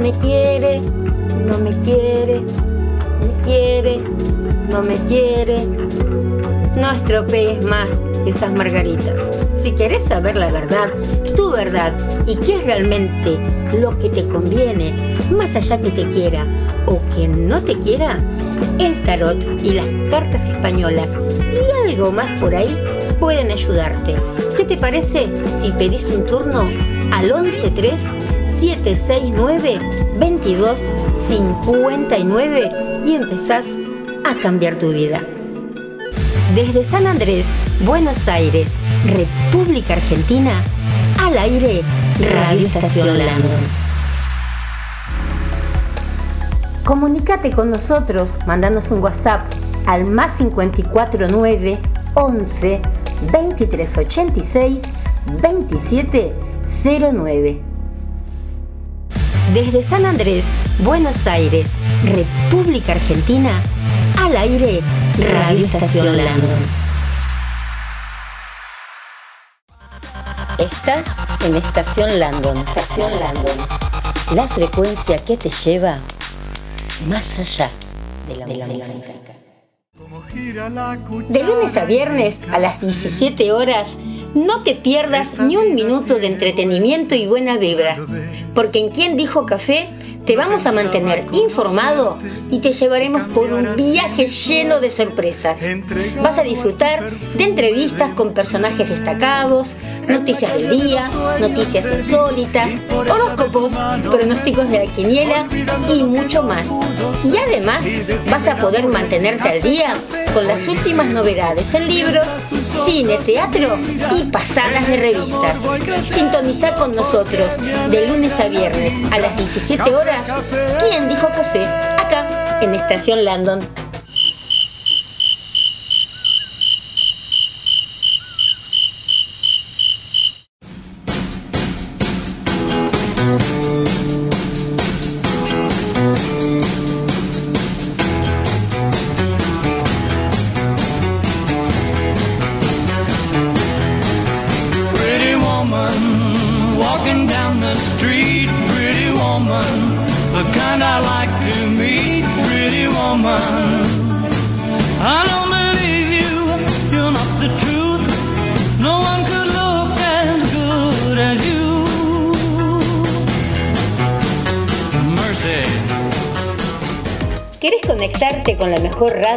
Me quiere, no me quiere, me quiere, no me quiere. No estropees más esas margaritas. Si querés saber la verdad, tu verdad y qué es realmente lo que te conviene, más allá que te quiera o que no te quiera, el tarot y las cartas españolas y algo más por ahí pueden ayudarte. ¿Qué te parece si pedís un turno al 113 769 2259 y empezás a cambiar tu vida? Desde San Andrés, Buenos Aires, República Argentina, al aire, Radio Estación Landon. Comunícate con nosotros, mandanos un WhatsApp al más 549 11 2386 2709. Desde San Andrés, Buenos Aires, República Argentina, al aire, Radio Estación Landon. Estás en Estación Landon. Estación Landon. La frecuencia que te lleva más allá de la, música. De lunes a viernes a las 17 horas, no te pierdas ni un minuto de entretenimiento y buena vibra, porque en Quién dijo café te vamos a mantener informado y te llevaremos por un viaje lleno de sorpresas. Vas a disfrutar de entrevistas con personajes destacados, noticias del día, noticias insólitas, horóscopos, pronósticos de la quiniela y mucho más. Y además vas a poder mantenerte al día con las últimas novedades en libros, cine, teatro y pasadas de revistas. Sintoniza con nosotros de lunes a viernes a las 17 horas ¿Quién dijo café? Acá, en Estación Landon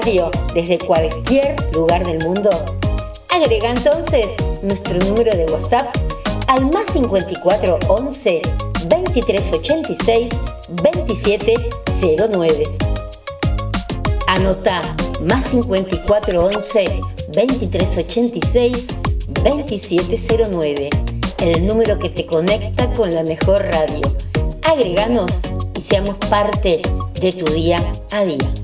radio desde cualquier lugar del mundo? Agrega entonces nuestro número de WhatsApp al más 54 11 23 86 27 09. Anota más 54 11 23 86 27 09. El número que te conecta con la mejor radio. Agreganos y seamos parte de tu día a día.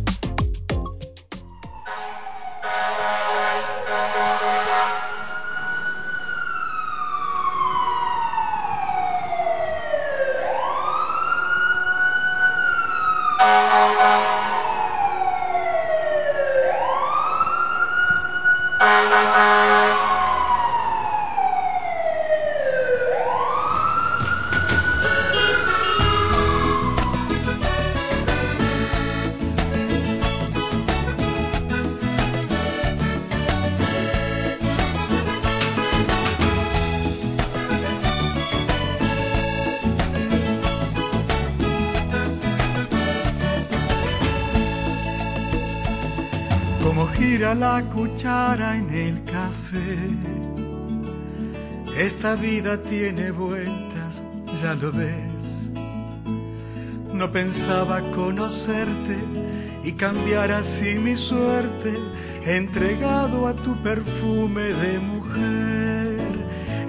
La cuchara en el café. Esta vida tiene vueltas, ya lo ves. No pensaba conocerte y cambiar así mi suerte, entregado a tu perfume de mujer.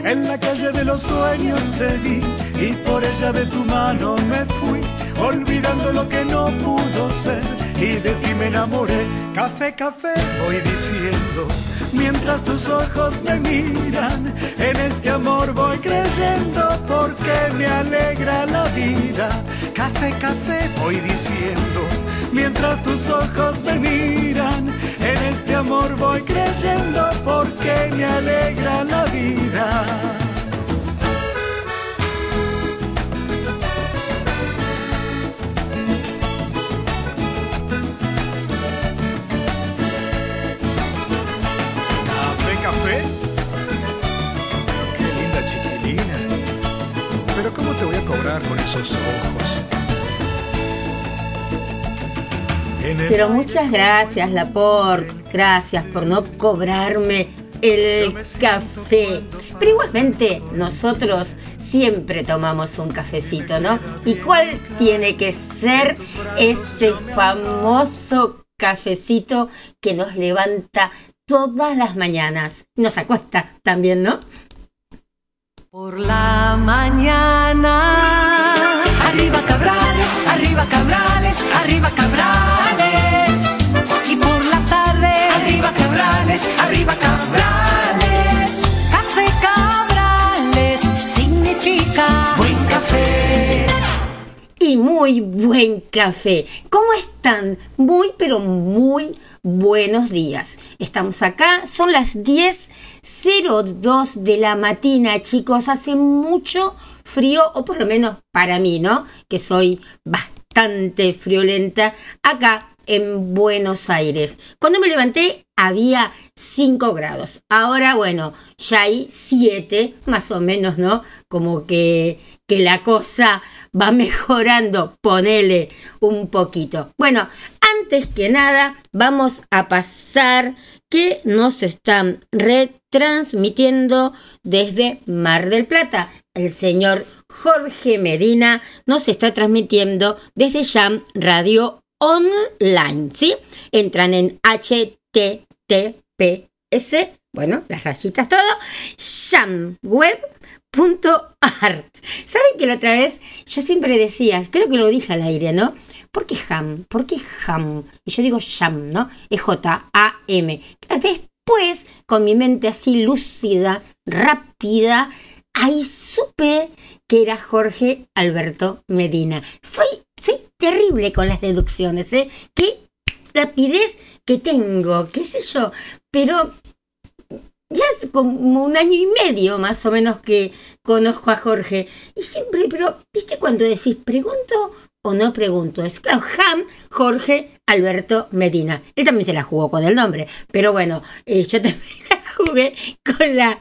En la calle de los sueños te vi y por ella de tu mano me fui, olvidando lo que no pudo ser y de ti me enamoré. Café, café, voy diciendo, mientras tus ojos me miran, en este amor voy creyendo porque me alegra la vida. Café, café, voy diciendo, mientras tus ojos me miran, en este amor voy creyendo porque me alegra la vida. Con esos ojos. Pero muchas gracias, Laporte. Gracias por no cobrarme el café. Pero igualmente nosotros siempre tomamos un cafecito, ¿no? ¿Y cuál tiene que ser ese famoso cafecito que nos levanta todas las mañanas? Nos acuesta también, ¿no? Por la mañana. Arriba Cabrales, arriba Cabrales, arriba Cabrales. Y por la tarde. Arriba Cabrales, arriba Cabrales. Café Cabrales significa buen café. Y muy buen café. ¿Cómo están? Muy, pero muy buenos días. Estamos acá, son las 10.02 de la mañana, chicos. Hace mucho frío, o por lo menos para mí, ¿no? Que soy bastante friolenta acá en Buenos Aires. Cuando me levanté había 5 grados. Ahora, bueno, ya hay 7, más o menos, ¿no? Como que, que la cosa va mejorando, ponele un poquito. Bueno, antes que nada, vamos a pasar que nos están retransmitiendo desde Mar del Plata. El señor Jorge Medina nos está transmitiendo desde Jam Radio Online, ¿sí? Entran en https, bueno, las rayitas todo, jamweb.art. ¿Saben que la otra vez yo siempre decía, creo que lo dije al aire, ¿no? ¿Por qué ham? ¿Por qué ham? Y yo digo sham, ¿no? Es J-A-M. Después, con mi mente así lúcida, rápida, ahí supe que era Jorge Alberto Medina. Soy, soy terrible con las deducciones, ¿eh? Qué rapidez que tengo, qué sé yo. Pero ya es como un año y medio más o menos que conozco a Jorge. Y siempre, pero, ¿viste cuando decís pregunto o no pregunto. Es claro, Ham Jorge Alberto Medina. Él también se la jugó con el nombre, pero bueno, eh, yo también la jugué con la,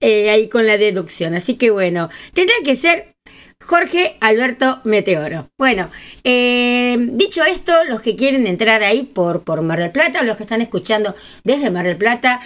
eh, ahí con la deducción. Así que bueno, tendrá que ser Jorge Alberto Meteoro. Bueno, eh, dicho esto, los que quieren entrar ahí por, por Mar del Plata, los que están escuchando desde Mar del Plata,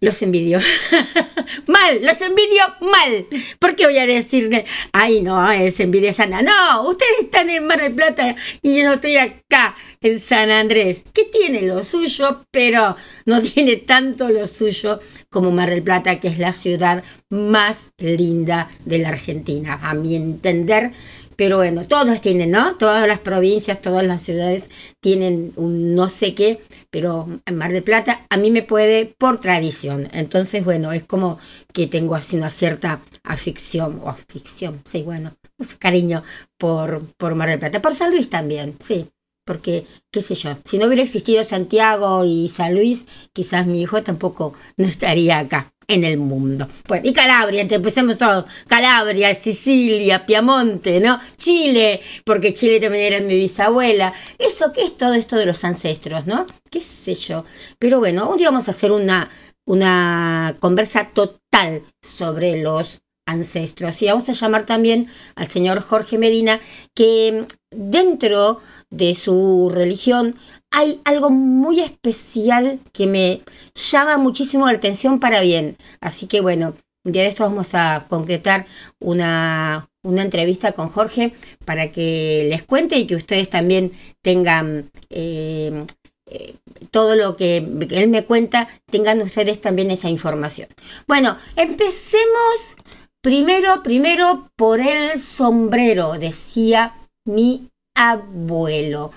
los envidio. mal, los envidio mal. ¿Por qué voy a decirle, ay no, es envidia sana? No, ustedes están en Mar del Plata y yo estoy acá en San Andrés, que tiene lo suyo, pero no tiene tanto lo suyo como Mar del Plata, que es la ciudad más linda de la Argentina, a mi entender pero bueno, todos tienen, ¿no? Todas las provincias, todas las ciudades tienen un no sé qué, pero en Mar del Plata a mí me puede por tradición. Entonces, bueno, es como que tengo así una cierta afición, o afición, sí, bueno, cariño por, por Mar del Plata. Por San Luis también, sí. Porque, qué sé yo, si no hubiera existido Santiago y San Luis, quizás mi hijo tampoco no estaría acá en el mundo. Bueno, y Calabria, empecemos todo. Calabria, Sicilia, Piamonte, ¿no? Chile, porque Chile también era mi bisabuela. Eso, ¿qué es todo esto de los ancestros, no? ¿Qué sé yo? Pero bueno, día vamos a hacer una, una conversa total sobre los ancestros. Y vamos a llamar también al señor Jorge Medina, que dentro de su religión hay algo muy especial que me llama muchísimo la atención para bien. Así que bueno, un día de esto vamos a concretar una, una entrevista con Jorge para que les cuente y que ustedes también tengan eh, eh, todo lo que él me cuenta, tengan ustedes también esa información. Bueno, empecemos primero, primero por el sombrero, decía mi abuelo.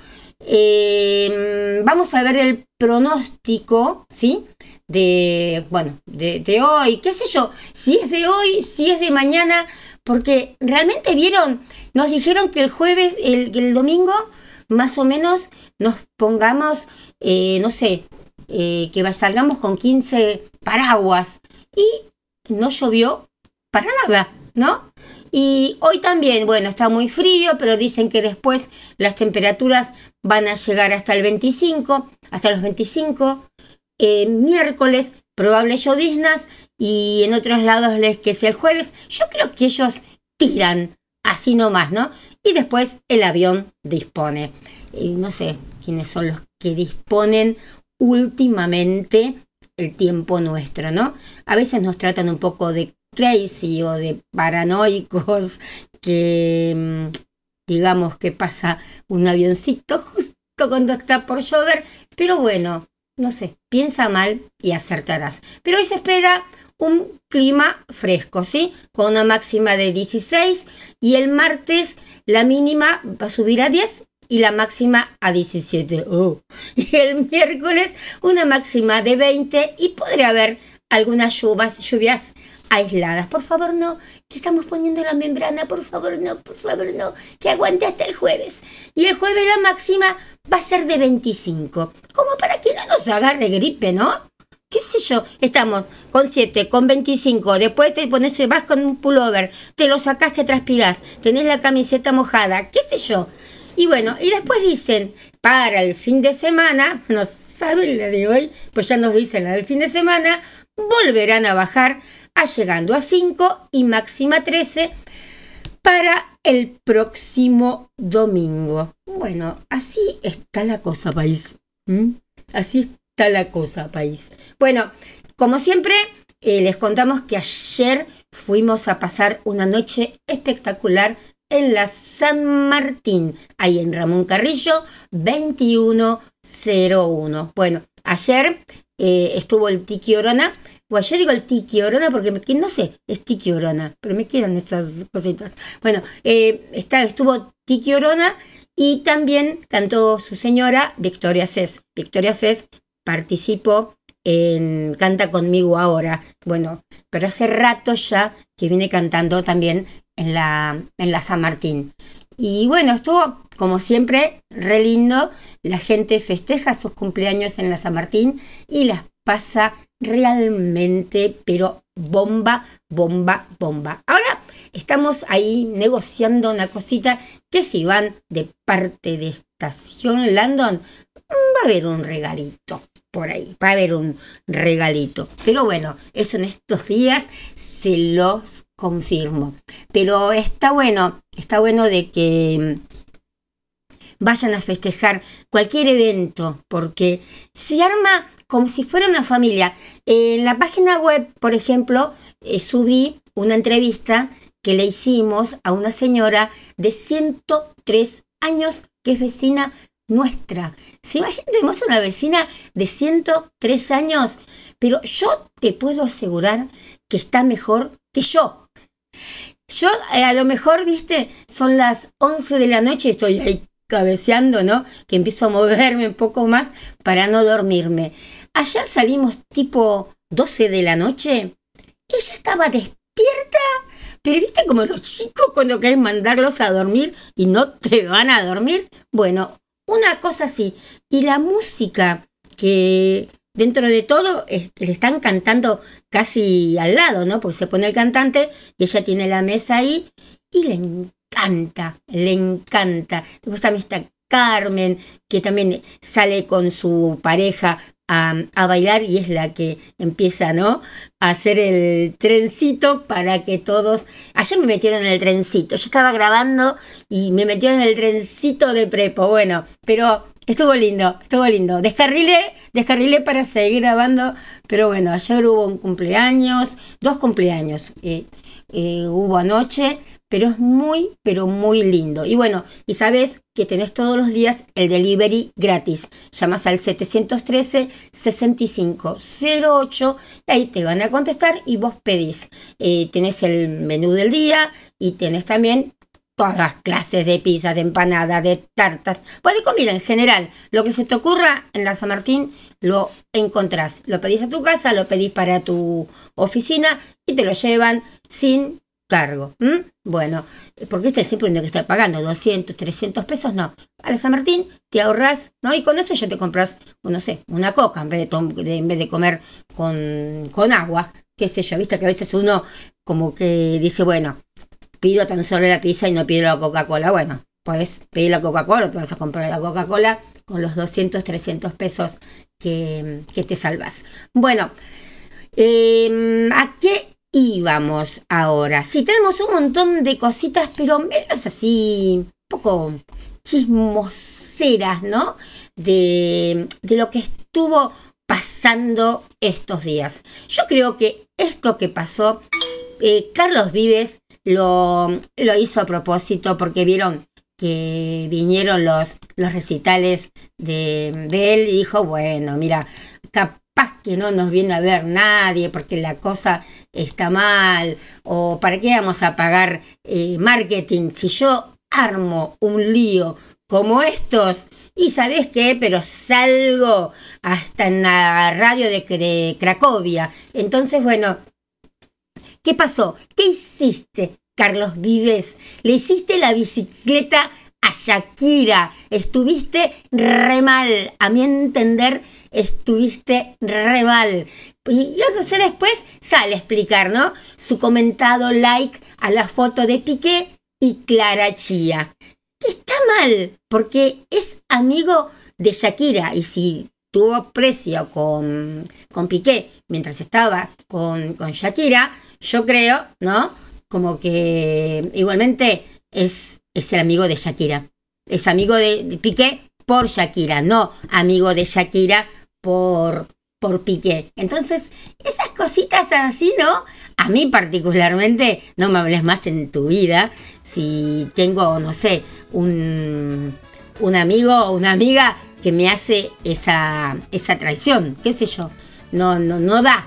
Em, vamos a ver el pronóstico, ¿sí? De, bueno, de, hoy, qué sé yo, si es de hoy, si es de mañana, porque realmente vieron, nos dijeron que el jueves, el, el domingo, más o menos nos pongamos, eh, no sé, eh, que salgamos con 15 paraguas y no llovió para nada, ¿no? Y hoy también, bueno, está muy frío, pero dicen que después las temperaturas van a llegar hasta el 25, hasta los 25. miércoles, probables lloviznas y en otros lados les que sea el jueves. Yo creo que ellos tiran así nomás, ¿no? Y después el avión dispone. No sé quiénes son los que disponen últimamente el tiempo nuestro, ¿no? A veces nos tratan un poco de crazy o de paranoicos que mm, digamos que pasa un avioncito justo cuando está por llover, pero bueno, no sé, piensa mal y acertarás. Pero hoy se espera un clima fresco, ¿sí? Con una máxima de 16 y el martes la mínima va a subir a 10 y la máxima a 17. Y el miércoles una máxima de 20 y podría haber algunas lluvias, lluvias aisladas. Por favor, no, que estamos poniendo la membrana, por favor, no, por favor, no, que aguante hasta el jueves. Y el jueves la máxima va a ser de 25, como para que no nos agarre gripe, ¿no? qué sé yo, estamos con 7, con 25, después te pones, vas con un pullover, te lo sacás que transpirás, tenés la camiseta mojada, qué sé yo. Y bueno, y después dicen, para el fin de semana, no saben la de hoy, pues ya nos dicen la del fin de semana, volverán a bajar llegando a 5 y máxima 13 para el próximo domingo. Bueno, así está la cosa, país. ¿Mm? Así está la cosa, país. Bueno, como siempre, eh, les contamos que ayer fuimos a pasar una noche espectacular en la San Martín, ahí en Ramón Carrillo 2101. Bueno, ayer eh, estuvo el Tiki Orona bueno, yo digo el tiki orona porque no sé, es tiki orona, pero me quedan esas cositas. Bueno, eh, está, estuvo tiki orona y también cantó su señora Victoria Cés. Victoria Cés participó en Canta conmigo ahora. Bueno, pero hace rato ya que viene cantando también en la, en la San Martín. Y bueno, estuvo como siempre re lindo. La gente festeja sus cumpleaños en la San Martín y las pasa realmente, pero bomba, bomba, bomba. Ahora estamos ahí negociando una cosita que si van de parte de Estación Landon, va a haber un regalito por ahí, va a haber un regalito. Pero bueno, eso en estos días se los confirmo. Pero está bueno, está bueno de que vayan a festejar cualquier evento, porque se arma como si fuera una familia. En la página web, por ejemplo, eh, subí una entrevista que le hicimos a una señora de 103 años que es vecina nuestra. Si tenemos una vecina de 103 años, pero yo te puedo asegurar que está mejor que yo. Yo eh, a lo mejor, viste, son las 11 de la noche y estoy ahí cabeceando, ¿no? Que empiezo a moverme un poco más para no dormirme. Ayer salimos tipo 12 de la noche. Ella estaba despierta. Pero viste como los chicos cuando querés mandarlos a dormir y no te van a dormir. Bueno, una cosa así. Y la música que dentro de todo le están cantando casi al lado, ¿no? Porque se pone el cantante y ella tiene la mesa ahí y le encanta, le encanta. Después también está Carmen, que también sale con su pareja a, bailar y es la que empieza, ¿no? A hacer el trencito para que todos... Ayer me metieron en el trencito, yo estaba grabando y me metieron en el trencito de prepo, bueno, pero estuvo lindo, estuvo lindo. Descarrilé, descarrilé para seguir grabando, pero bueno, ayer hubo un cumpleaños, dos cumpleaños, eh, eh, hubo anoche, pero es muy, pero muy lindo. Y bueno, y sabes que tenés todos los días el delivery gratis. Llamas al 713-6508 y ahí te van a contestar y vos pedís. Eh, tenés el menú del día y tenés también todas las clases de pizza, de empanadas, de tartas, pues de comida en general. Lo que se te ocurra en la San Martín lo encontrás. Lo pedís a tu casa, lo pedís para tu oficina y te lo llevan sin cargo. Bueno, porque este es siempre uno que está pagando 200, 300 pesos, no. A la San Martín te ahorras, ¿no? Y con eso ya te compras, no sé, una coca en vez de, en vez de comer con, con agua, qué sé yo, viste que a veces uno como que dice, bueno, pido tan solo la pizza y no pido la Coca-Cola. Bueno, puedes pedir la Coca-Cola, te vas a comprar la Coca-Cola con los 200, 300 pesos que, que te salvas. Bueno, eh, ¿a qué y vamos ahora. Sí, tenemos un montón de cositas, pero menos así, un poco chismoseras, ¿no? De, de lo que estuvo pasando estos días. Yo creo que esto que pasó, eh, Carlos Vives lo, lo hizo a propósito porque vieron que vinieron los, los recitales de, él y dijo, bueno, mira, que no nos viene a ver nadie porque la cosa está mal, o para qué vamos a pagar eh, marketing si yo armo un lío como estos y sabes qué, pero salgo hasta en la radio de, de Cracovia. Entonces, bueno, ¿qué pasó? ¿Qué hiciste? Carlos Vives, le hiciste la bicicleta a Shakira, estuviste re mal, a mi entender, estuviste re mal. Y entonces después sale a explicar, ¿no? Su comentado like a la foto de Piqué y Clara Chía. Que está mal, porque es amigo de Shakira y si tuvo precio con, con Piqué mientras estaba con, con Shakira, yo creo, ¿no? como que igualmente es, es el amigo de Shakira. Es amigo de, Piqué por Shakira, no amigo de Shakira por, por Piqué. Entonces, esas cositas así, ¿no? A mí particularmente, no me hables más en tu vida. Si tengo, no sé, un, un amigo o una amiga que me hace esa, esa traición, qué sé yo. No, no, no da,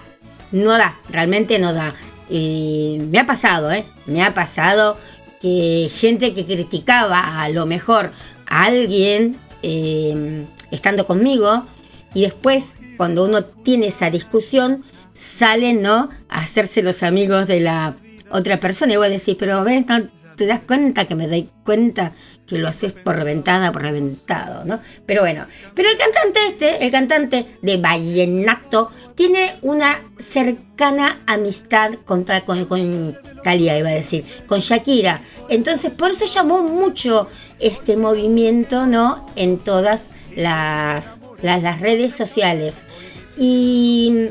no da, realmente no da. Y me ha pasado, ¿eh? Me ha pasado que gente que criticaba a lo mejor a alguien eh, estando conmigo y después cuando uno tiene esa discusión salen, ¿no? A hacerse los amigos de la otra persona y voy a decir, pero ves, te das cuenta que me doy cuenta que lo haces por reventada, por reventado, ¿no? Pero bueno, pero el cantante este, el cantante de Vallenato, tiene una cercana amistad con, con, con Talia, iba a decir, con Shakira. Entonces, por eso llamó mucho este movimiento, ¿no? En todas las, las, redes sociales. Y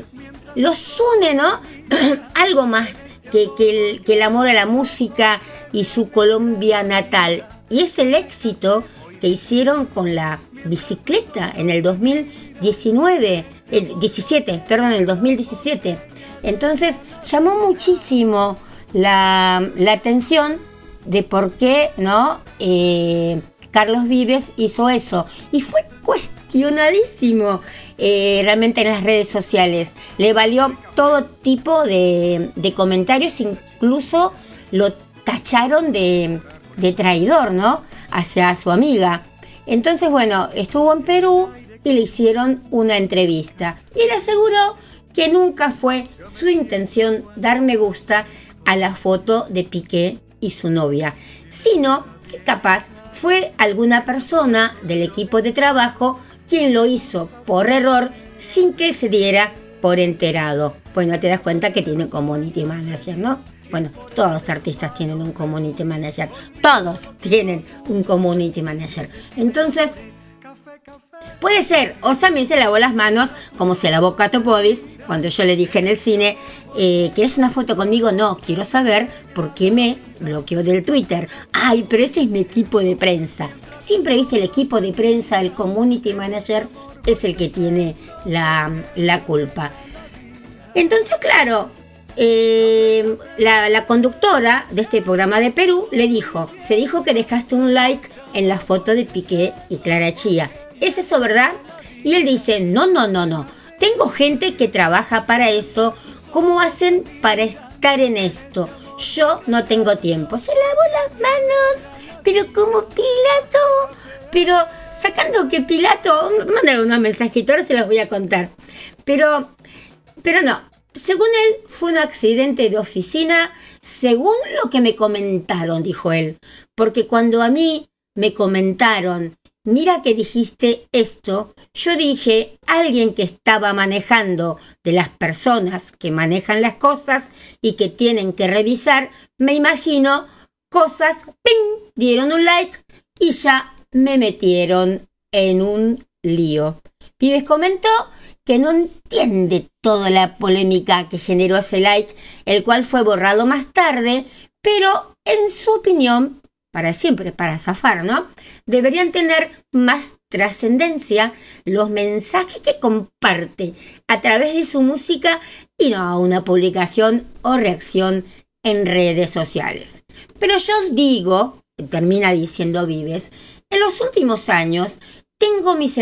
los une, ¿no? Algo más que, que, el, amor a la música y su Colombia natal. Y es el éxito que hicieron con la bicicleta en el 2019, 17, perdón, el 2017. Entonces llamó muchísimo la, atención de por qué, ¿no? Eh, Carlos Vives hizo eso. Y fue cuestionadísimo eh, realmente en las redes sociales. Le valió todo tipo de, comentarios, incluso lo tacharon de, de traidor, ¿no? Hacia su amiga. Entonces, bueno, estuvo en Perú y le hicieron una entrevista. Y le aseguró que nunca fue su intención dar me gusta a la foto de Piqué y su novia, sino que capaz fue alguna persona del equipo de trabajo quien lo hizo por error sin que se diera por enterado. Bueno, te das cuenta que tiene community manager, ¿no? Bueno, todos los artistas tienen un community manager. Todos tienen un community manager. Entonces, puede ser, o me se lavó las manos como se lavó Cato Podis cuando yo le dije en el cine, eh, ¿quieres una foto conmigo? No, quiero saber por qué me bloqueó del Twitter. Ay, pero ese es mi equipo de prensa. Siempre viste el equipo de prensa, el community manager, es el que tiene la, la culpa. Entonces, claro, eh, la, conductora de este programa de Perú le dijo, se dijo que dejaste un like en la foto de Piqué y Clara Chía. ¿Es eso verdad? Y él dice, no, no, no, no. Tengo gente que trabaja para eso. ¿Cómo hacen para estar en esto? Yo no tengo tiempo. Se lavó las manos, pero como Pilato. Pero sacando que Pilato, mándale unos mensajitos, ahora se los voy a contar. Pero, pero no, según él, fue un accidente de oficina, según lo que me comentaron, dijo él, porque cuando a mí me comentaron, mira que dijiste esto, yo dije, alguien que estaba manejando de las personas que manejan las cosas y que tienen que revisar, me imagino cosas, ¡ping! dieron un like y ya me metieron en un lío. Pibes comentó que no entiende toda la polémica que generó ese like, el cual fue borrado más tarde, pero en su opinión, para siempre, para zafar, ¿no? Deberían tener más trascendencia los mensajes que comparte a través de su música y no una publicación o reacción en redes sociales. Pero yo digo, termina diciendo Vives, en los últimos años tengo mis,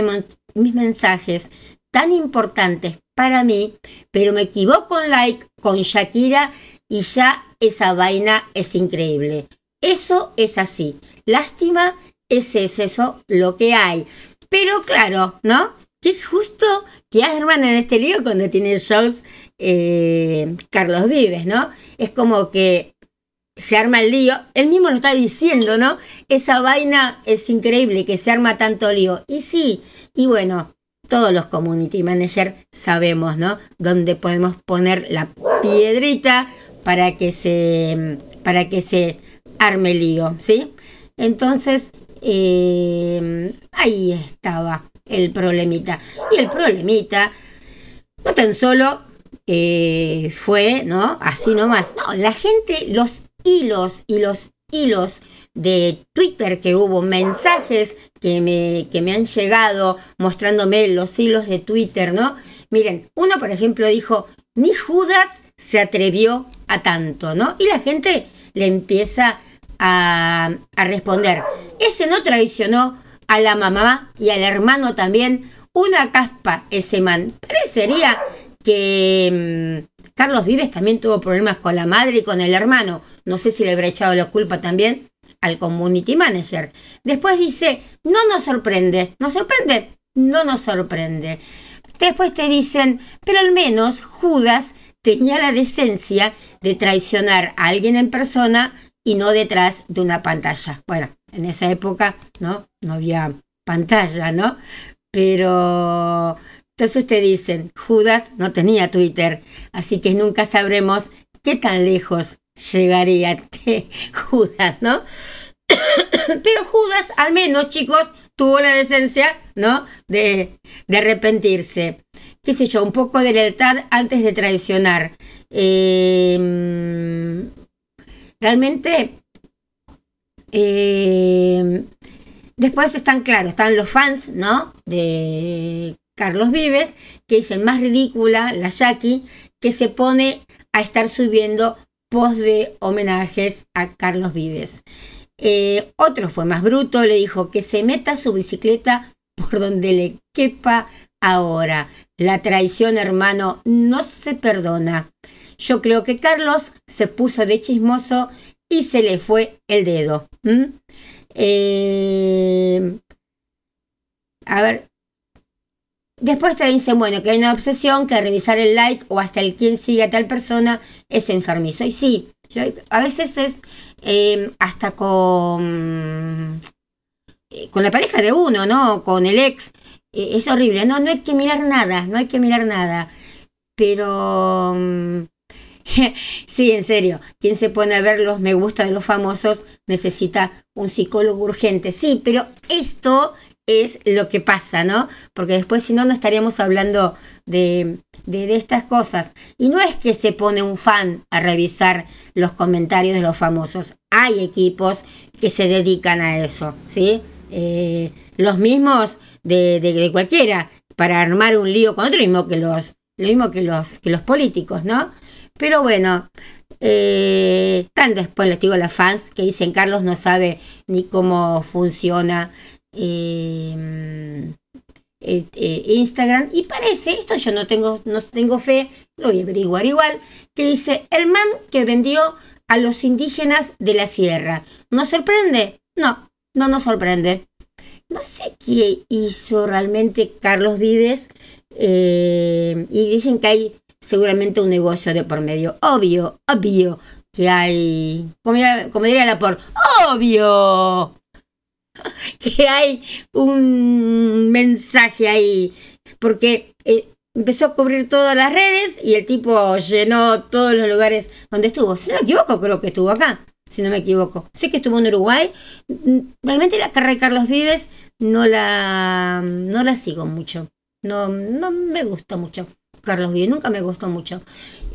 mis mensajes tan importantes para mí, pero me equivoco en like con Shakira y ya esa vaina es increíble. Eso es así. Lástima, ese es eso lo que hay. Pero claro, ¿no? Que justo que arman en este lío cuando tiene shows eh, Carlos Vives, ¿no? Es como que se arma el lío, él mismo lo está diciendo, ¿no? Esa vaina es increíble que se arma tanto lío. Y sí, y bueno, todos los community managers sabemos, ¿no? Dónde podemos poner la piedrita para que se, para que se arme el lío, ¿sí? Entonces, eh, ahí estaba el problemita. Y el problemita no tan solo eh, fue, ¿no? Así nomás. No, la gente, los hilos y los hilos de Twitter que hubo, mensajes que me, que me han llegado mostrándome los hilos de Twitter, ¿no? Miren, uno por ejemplo dijo, ni Judas se atrevió a tanto, ¿no? Y la gente le empieza a, responder, ese no traicionó a la mamá y al hermano también, una caspa ese man. Parecería que mm, Carlos Vives también tuvo problemas con la madre y con el hermano. No sé si le habrá echado la culpa también al community manager. Después dice, no nos sorprende, ¿nos sorprende? No nos sorprende. Después te dicen, pero al menos Judas tenía la decencia de traicionar a alguien en persona y no detrás de una pantalla. Bueno, en esa época, ¿no? No había pantalla, ¿no? Pero entonces te dicen, Judas no tenía Twitter, así que nunca sabremos qué tan lejos llegaría Judas, ¿no? Pero Judas, al menos, chicos, tuvo la decencia, ¿no? De, arrepentirse. Qué sé yo, un poco de lealtad antes de traicionar. Em, realmente, em, después están claros, están los fans, ¿no? De Carlos Vives, que dicen más ridícula, la Jackie, que se pone a estar subiendo post de homenajes a Carlos Vives. Eh, otro fue más bruto, le dijo que se meta su bicicleta por donde le quepa ahora. La traición, hermano, no se perdona. Yo creo que Carlos se puso de chismoso y se le fue el dedo. Eh, a ver, Después te dicen, bueno, que hay una obsesión, que revisar el like o hasta el quién sigue a tal persona es enfermizo. Y sí, a veces es em, hasta con, eh, con la pareja de uno, ¿no? Con el ex. Eh, es horrible, no, no hay que mirar nada, no hay que mirar nada. Pero... Sí, en serio, quien se pone a ver los me gusta de los famosos necesita un psicólogo urgente. Sí, pero esto es lo que pasa, ¿no? Porque después si no, no estaríamos hablando de, de, estas cosas. Y no es que se pone un fan a revisar los comentarios de los famosos. Hay equipos que se dedican a eso, ¿sí? Eh, los mismos de, de, cualquiera, para armar un lío con otro, mismo que los, lo mismo que los, que los políticos, ¿no? Pero bueno, eh, tan después les digo a las fans que dicen Carlos no sabe ni cómo funciona eh, eh, Instagram y parece, esto yo no tengo, no tengo fe, lo voy a averiguar igual, que dice el man que vendió a los indígenas de la sierra. ¿Nos sorprende? No, no nos sorprende. No sé qué hizo realmente Carlos Vives y dicen que hay seguramente un negocio de por medio. Obvio, obvio que hay, como, como diría la por, obvio que hay un mensaje ahí, porque eh, empezó a cubrir todas las redes y el tipo llenó todos los lugares donde estuvo. Si no me equivoco, creo que estuvo acá, si no me equivoco. Sé que estuvo en Uruguay. Mm, realmente la carrera de Carlos Vives no la, no la sigo mucho. No, no me gusta mucho. Carlos Vives, nunca me gustó mucho.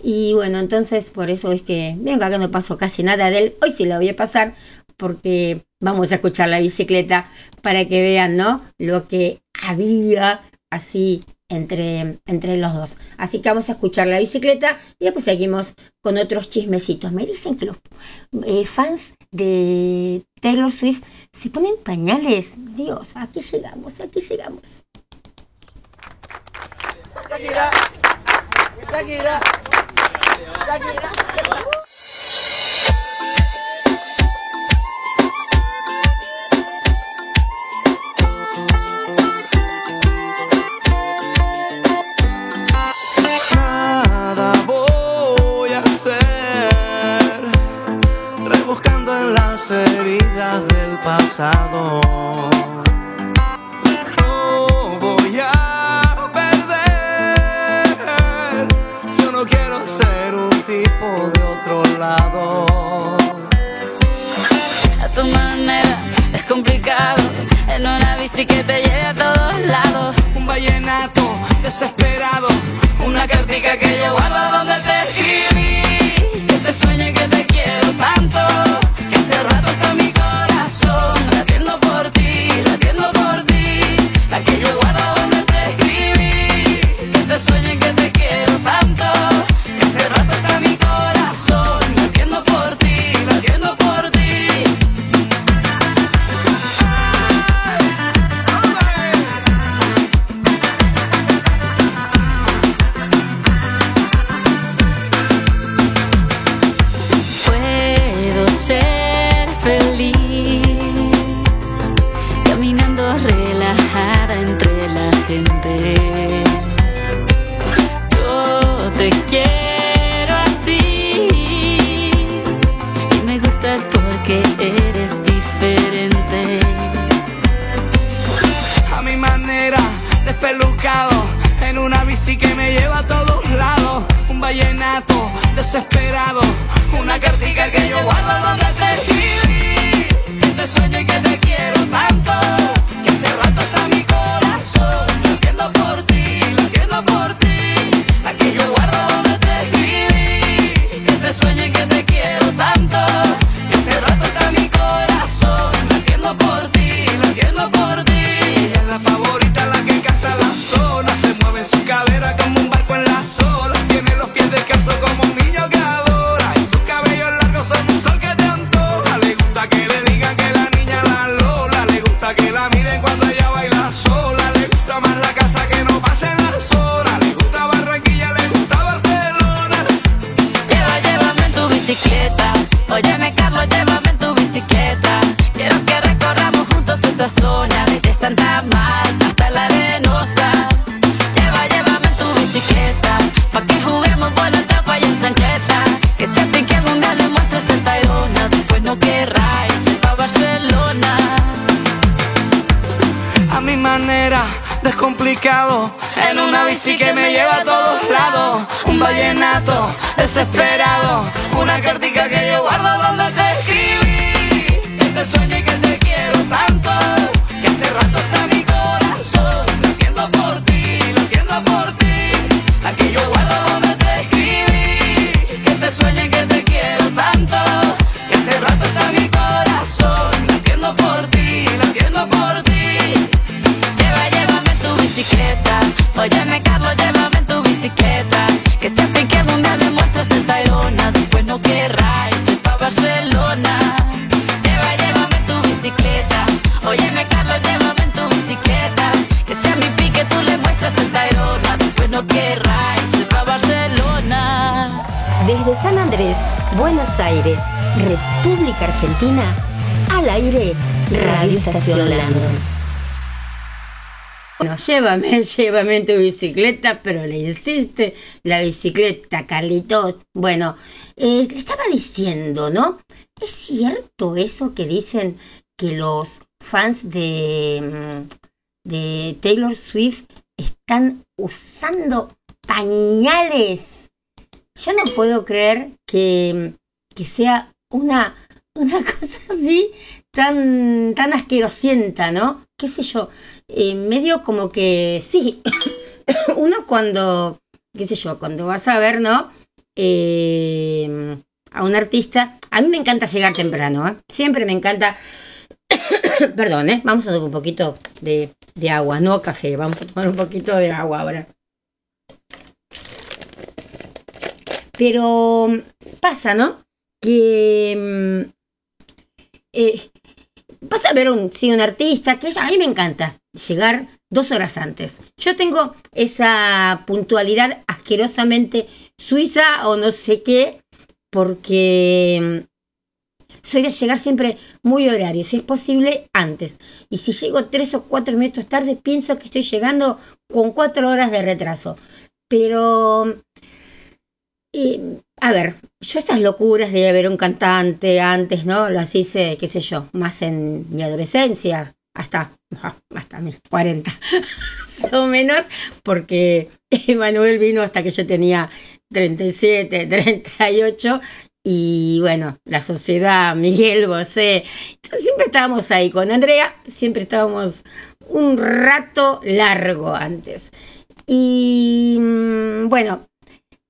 Y bueno, entonces por eso es que, venga, que no pasó casi nada de él, hoy sí la voy a pasar porque vamos a escuchar la bicicleta para que vean, ¿no? Lo que había así entre, entre los dos. Así que vamos a escuchar la bicicleta y después seguimos con otros chismecitos. Me dicen que los eh, fans de Taylor Swift se ponen pañales. Dios, aquí llegamos, aquí llegamos. Nada voy a hacer rebuscando en las heridas del pasado. A tu manera es complicado, en una bici que te lleve a todos lados. Un vallenato desesperado, una cartica que yo guardo donde te desesperado. Una cartica que yo guardo donde vallenato, ese Argentina, al aire, Radio Estación Landon. Bueno, llévame, llévame en tu bicicleta, pero le hiciste la bicicleta, Carlitos. Bueno, eh, le estaba diciendo, ¿no? ¿Es cierto eso que dicen que los fans de, mm, de Taylor Swift están usando pañales? Yo no puedo creer que, que sea una una cosa así tan, tan asquerosienta, ¿no? ¿Qué sé yo? Eh, medio como que sí, uno cuando, qué sé yo, cuando vas a ver, ¿no? Eh, a un artista, a mí me encanta llegar temprano, ¿eh? Siempre me encanta... Perdón, ¿eh? Vamos a tomar un poquito de, de agua, no café, vamos a tomar un poquito de agua ahora. Pero pasa, ¿no? Que mm, eh, vas a ver un, sí, un artista que a mí me encanta llegar dos horas antes. Yo tengo esa puntualidad asquerosamente suiza o no sé qué, porque mm, soy de llegar siempre muy horario, si es posible antes. Y si llego tres o cuatro minutos tarde, pienso que estoy llegando con cuatro horas de retraso. Pero a ver, yo esas locuras de ver un cantante antes, ¿no? Las hice, qué sé yo, más en mi adolescencia, hasta, hasta mis 40, más o menos, porque Emanuel vino hasta que yo tenía 37, 38, y bueno, la sociedad, Miguel Bosé, entonces siempre estábamos ahí con Andrea, siempre estábamos un rato largo antes. Y mm, bueno,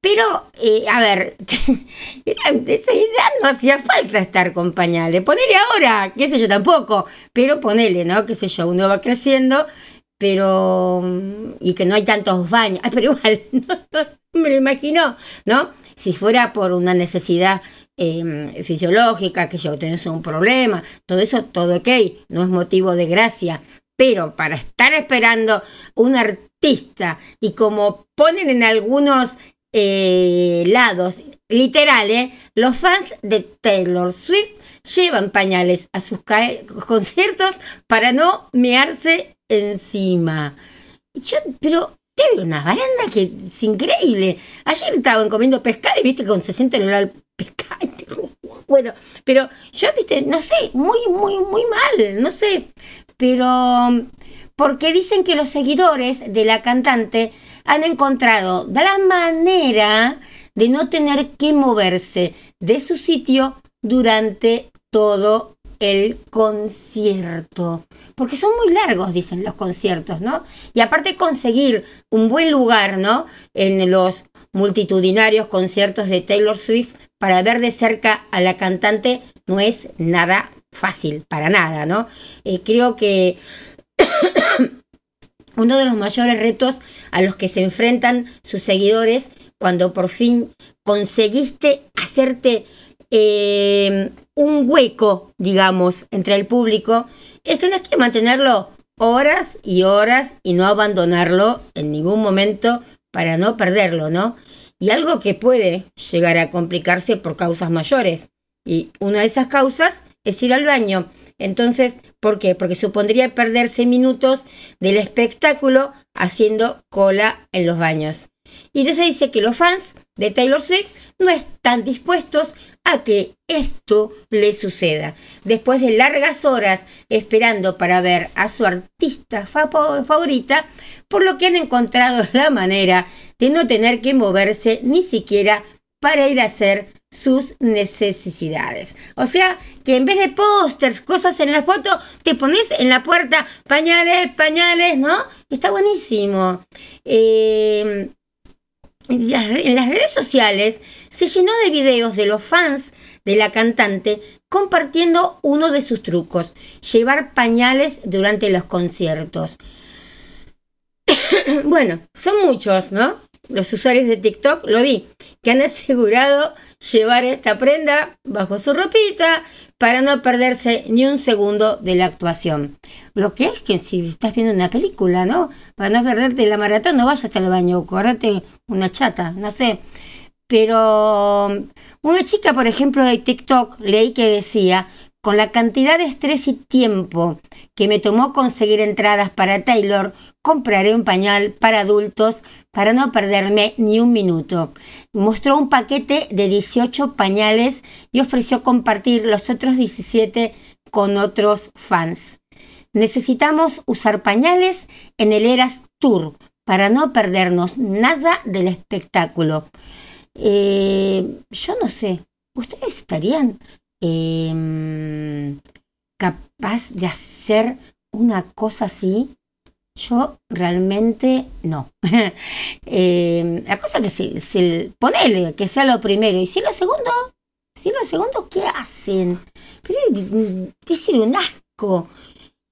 pero, eh, a ver, esa edad no hacía falta estar con pañales. Ponele ahora, qué sé yo, tampoco. Pero ponele, ¿no? Qué sé yo, uno va creciendo, pero. y que no hay tantos baños. Ah, pero igual, me lo imagino, ¿no? Si fuera por una necesidad em, fisiológica, que yo tenés un problema, todo eso, todo ok, no es motivo de gracia. Pero para estar esperando un artista y como ponen en algunos eh, lados literales, los fans de Taylor Swift llevan pañales a sus conciertos para no mearse encima. Yo, pero tiene una baranda que es increíble. Ayer estaban comiendo pescado y viste con se siente el olor al pescado. Bueno, pero yo, viste, no sé, muy, muy, muy mal, no sé. Pero porque dicen que los seguidores de la cantante han encontrado la manera de no tener que moverse de su sitio durante todo el concierto. Porque son muy largos, dicen los conciertos, ¿no? Y aparte conseguir un buen lugar, ¿no? En los multitudinarios conciertos de Taylor Swift para ver de cerca a la cantante no es nada fácil, para nada, ¿no? Eh, creo que uno de los mayores retos a los que se enfrentan sus seguidores cuando por fin conseguiste hacerte eh, un hueco, digamos, entre el público, es tener que mantenerlo horas y horas y no abandonarlo en ningún momento para no perderlo, ¿no? Y algo que puede llegar a complicarse por causas mayores. Y una de esas causas es ir al baño. Entonces, ¿por qué? Porque supondría perderse minutos del espectáculo haciendo cola en los baños. Y entonces dice que los fans de Taylor Swift no están dispuestos a que esto le suceda. Después de largas horas esperando para ver a su artista favorita, por lo que han encontrado la manera de no tener que moverse ni siquiera para ir a hacer sus necesidades. O sea, que en vez de pósters, cosas en la foto, te pones en la puerta pañales, pañales, ¿no? Está buenísimo. Eh, en las redes sociales se llenó de videos de los fans de la cantante compartiendo uno de sus trucos, llevar pañales durante los conciertos. bueno, son muchos, ¿no? Los usuarios de TikTok, lo vi, que han asegurado llevar esta prenda bajo su ropita para no perderse ni un segundo de la actuación. Lo que es que si estás viendo una película, ¿no? Para no perderte la maratón, no vayas al baño, correte una chata, no sé. Pero una chica, por ejemplo, de TikTok, leí que decía, con la cantidad de estrés y tiempo que me tomó conseguir entradas para Taylor, compraré un pañal para adultos para no perderme ni un minuto. Mostró un paquete de 18 pañales y ofreció compartir los otros 17 con otros fans. Necesitamos usar pañales en el Eras Tour para no perdernos nada del espectáculo. Eh, yo no sé, ¿ustedes estarían eh, capaz de hacer una cosa así, yo realmente no. Eh, la cosa que si, si ponele que sea lo primero y si lo segundo, si lo segundo, ¿qué hacen? Pero decir un asco.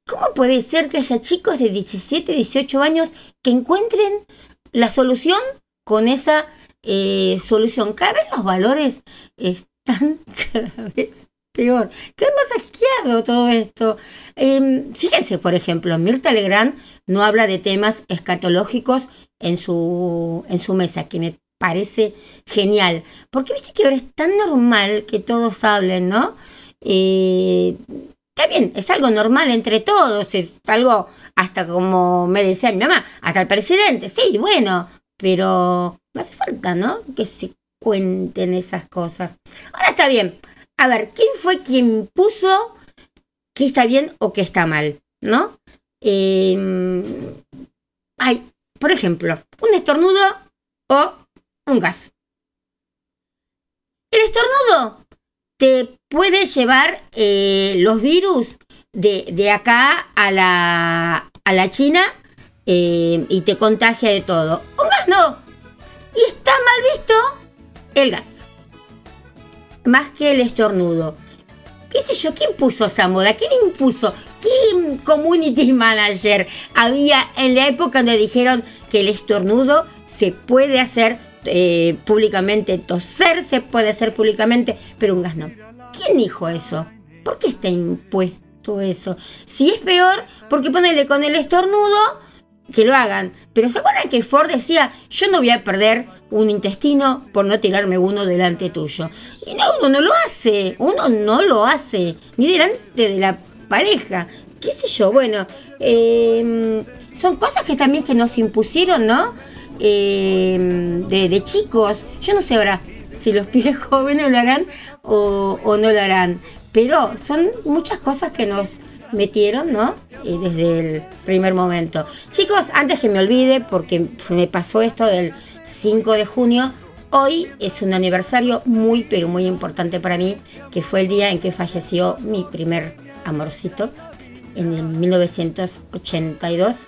¿Cómo puede ser que haya chicos de 17, 18 años que encuentren la solución con esa eh, solución? Cada vez los valores están cada vez peor. ¿Qué más asqueado todo esto? Em, fíjense, por ejemplo, Mirta Legrand no habla de temas escatológicos en su, en su mesa, que me parece genial. Porque viste que ahora es tan normal que todos hablen, ¿no? Eh, está bien, es algo normal entre todos, es algo hasta como me decía mi mamá, hasta el presidente, sí, bueno, pero no hace falta, ¿no? Que se cuenten esas cosas. Ahora está bien, a ver, ¿quién fue quien puso que está bien o que está mal? ¿No? Eh, hay, por ejemplo, un estornudo o un gas. El estornudo te puede llevar eh, los virus de, acá a la, a la China eh, y te contagia de todo. Un gas no. Y está mal visto el gas más que el estornudo. ¿Qué sé yo? ¿Quién puso esa moda? ¿Quién impuso? ¿Quién community manager había en la época donde dijeron que el estornudo se puede hacer eh, públicamente, toser se puede hacer públicamente, pero un gas no? ¿Quién dijo eso? ¿Por qué está impuesto eso? Si es peor, porque ponerle con el estornudo que lo hagan. Pero ¿se acuerdan que Ford decía, yo no voy a perder un intestino por no tirarme uno delante tuyo? Y no, uno no lo hace, uno no lo hace, ni delante de la pareja. ¿Qué sé yo? Bueno, em, son cosas que también que nos impusieron, ¿no? Em, de, chicos. Yo no sé ahora si los pibes jóvenes lo harán o, no lo harán. Pero son muchas cosas que nos metieron, ¿no? Eh, desde el primer momento. Chicos, antes que me olvide, porque me pasó esto del 5 de junio, hoy es un aniversario muy, pero muy importante para mí, que fue el día en que falleció mi primer amorcito, en el 1982.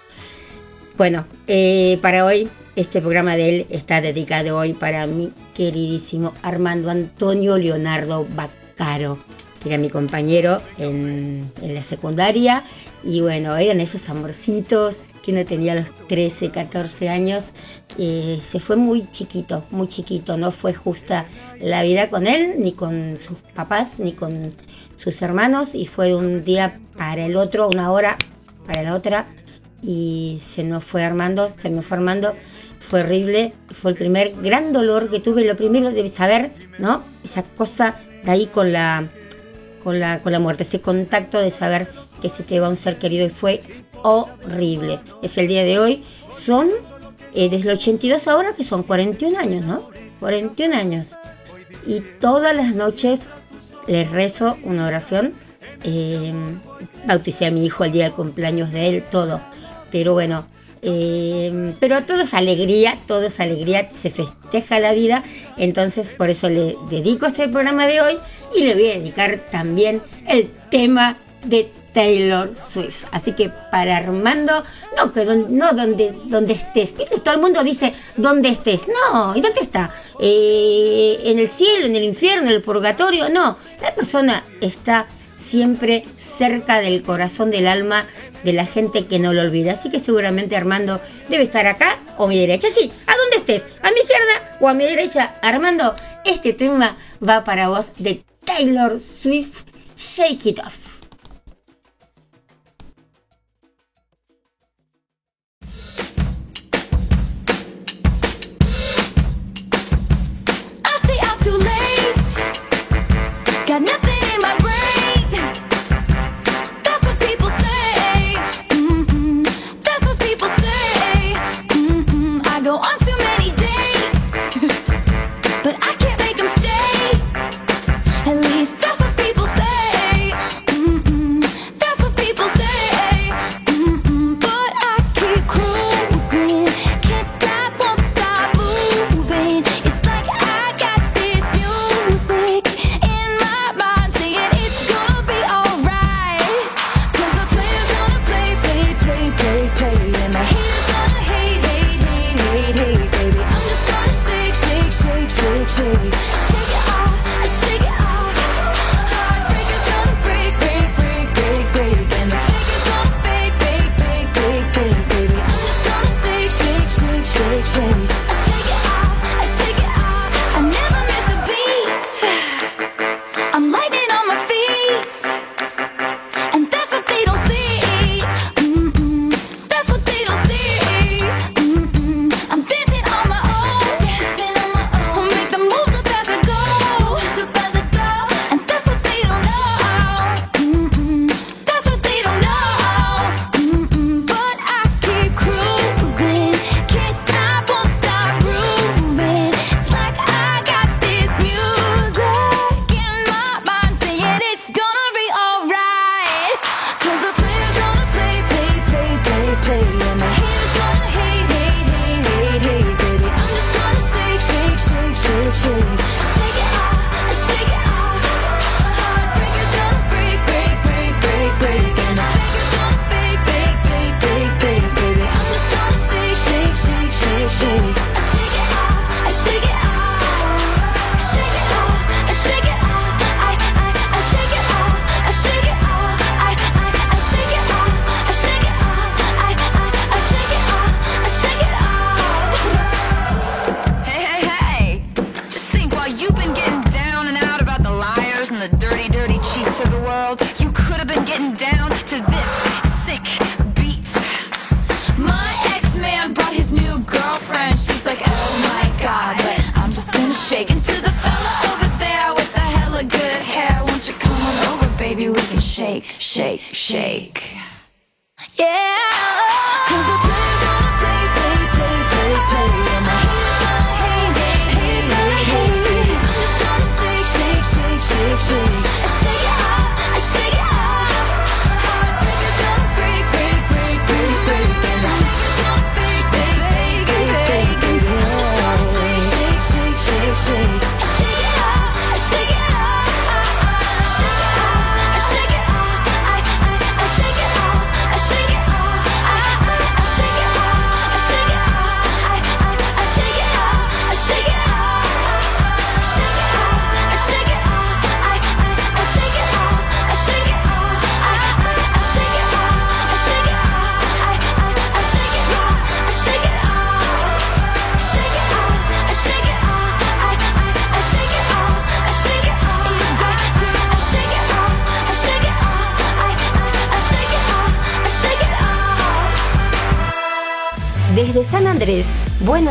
Bueno, eh, para hoy este programa de él está dedicado hoy para mi queridísimo Armando Antonio Leonardo Baccaro que era mi compañero en, la secundaria. Y bueno, eran esos amorcitos uno tenía los 13, 14 años. Eh, se fue muy chiquito, muy chiquito. No fue justa la vida con él, ni con sus papás, ni con sus hermanos. Y fue un día para el otro, una hora para la otra. Y se nos fue armando, se nos fue armando. Fue horrible, fue el primer gran dolor que tuve. Lo primero de saber, ¿no? Esa cosa de ahí con la con la, con la muerte, ese contacto de saber que se te va un ser querido y fue horrible. Es el día de hoy, son eh, desde el 82 ahora que son 41 años, ¿no? 41 años. Y todas las noches les rezo una oración. Eh, bauticé a mi hijo el día del cumpleaños de él, todo. Pero bueno, eh, pero todo es alegría, todo es alegría, se festeja la vida, entonces por eso le dedico este programa de hoy y le voy a dedicar también el tema de Taylor Swift. Así que para Armando, no, que no donde, donde estés. ¿Viste? Todo el mundo dice donde estés. No, ¿y dónde está? Eh, ¿En el cielo, en el infierno, en el purgatorio? No, la persona está siempre cerca del corazón del alma de la gente que no lo olvida. Así que seguramente Armando debe estar acá o a mi derecha. Sí, a donde estés, a mi izquierda o a mi derecha. Armando, este tema va para vos de Taylor Swift, Shake It Off.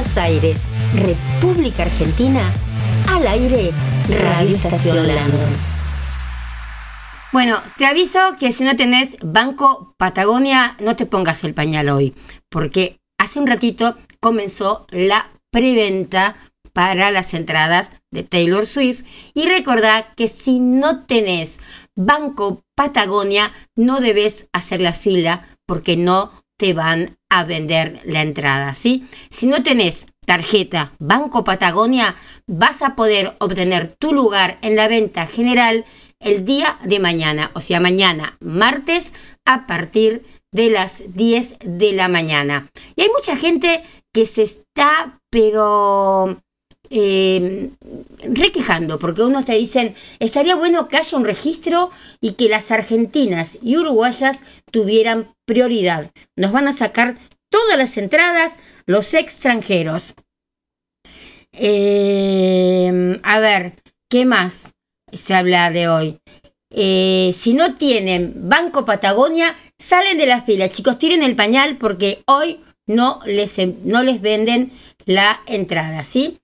Buenos Aires, República Argentina, al aire, Radio Estación. Bueno, te aviso que si no tenés Banco Patagonia, no te pongas el pañal hoy, porque hace un ratito comenzó la preventa para las entradas de Taylor Swift y recordá que si no tenés Banco Patagonia, no debes hacer la fila porque no te van a vender la entrada, ¿sí? Si no tenés tarjeta Banco Patagonia, vas a poder obtener tu lugar en la venta general el día de mañana, o sea, mañana, martes, a partir de las 10 de la mañana. Y hay mucha gente que se está, pero eh, requejando, porque unos te dicen, estaría bueno que haya un registro y que las argentinas y uruguayas tuvieran prioridad. Nos van a sacar todas las entradas los extranjeros. Eh, a ver, ¿qué más se habla de hoy? Eh, si no tienen Banco Patagonia, salen de la fila. Chicos, tiren el pañal porque hoy no les, no les venden la entrada, ¿sí?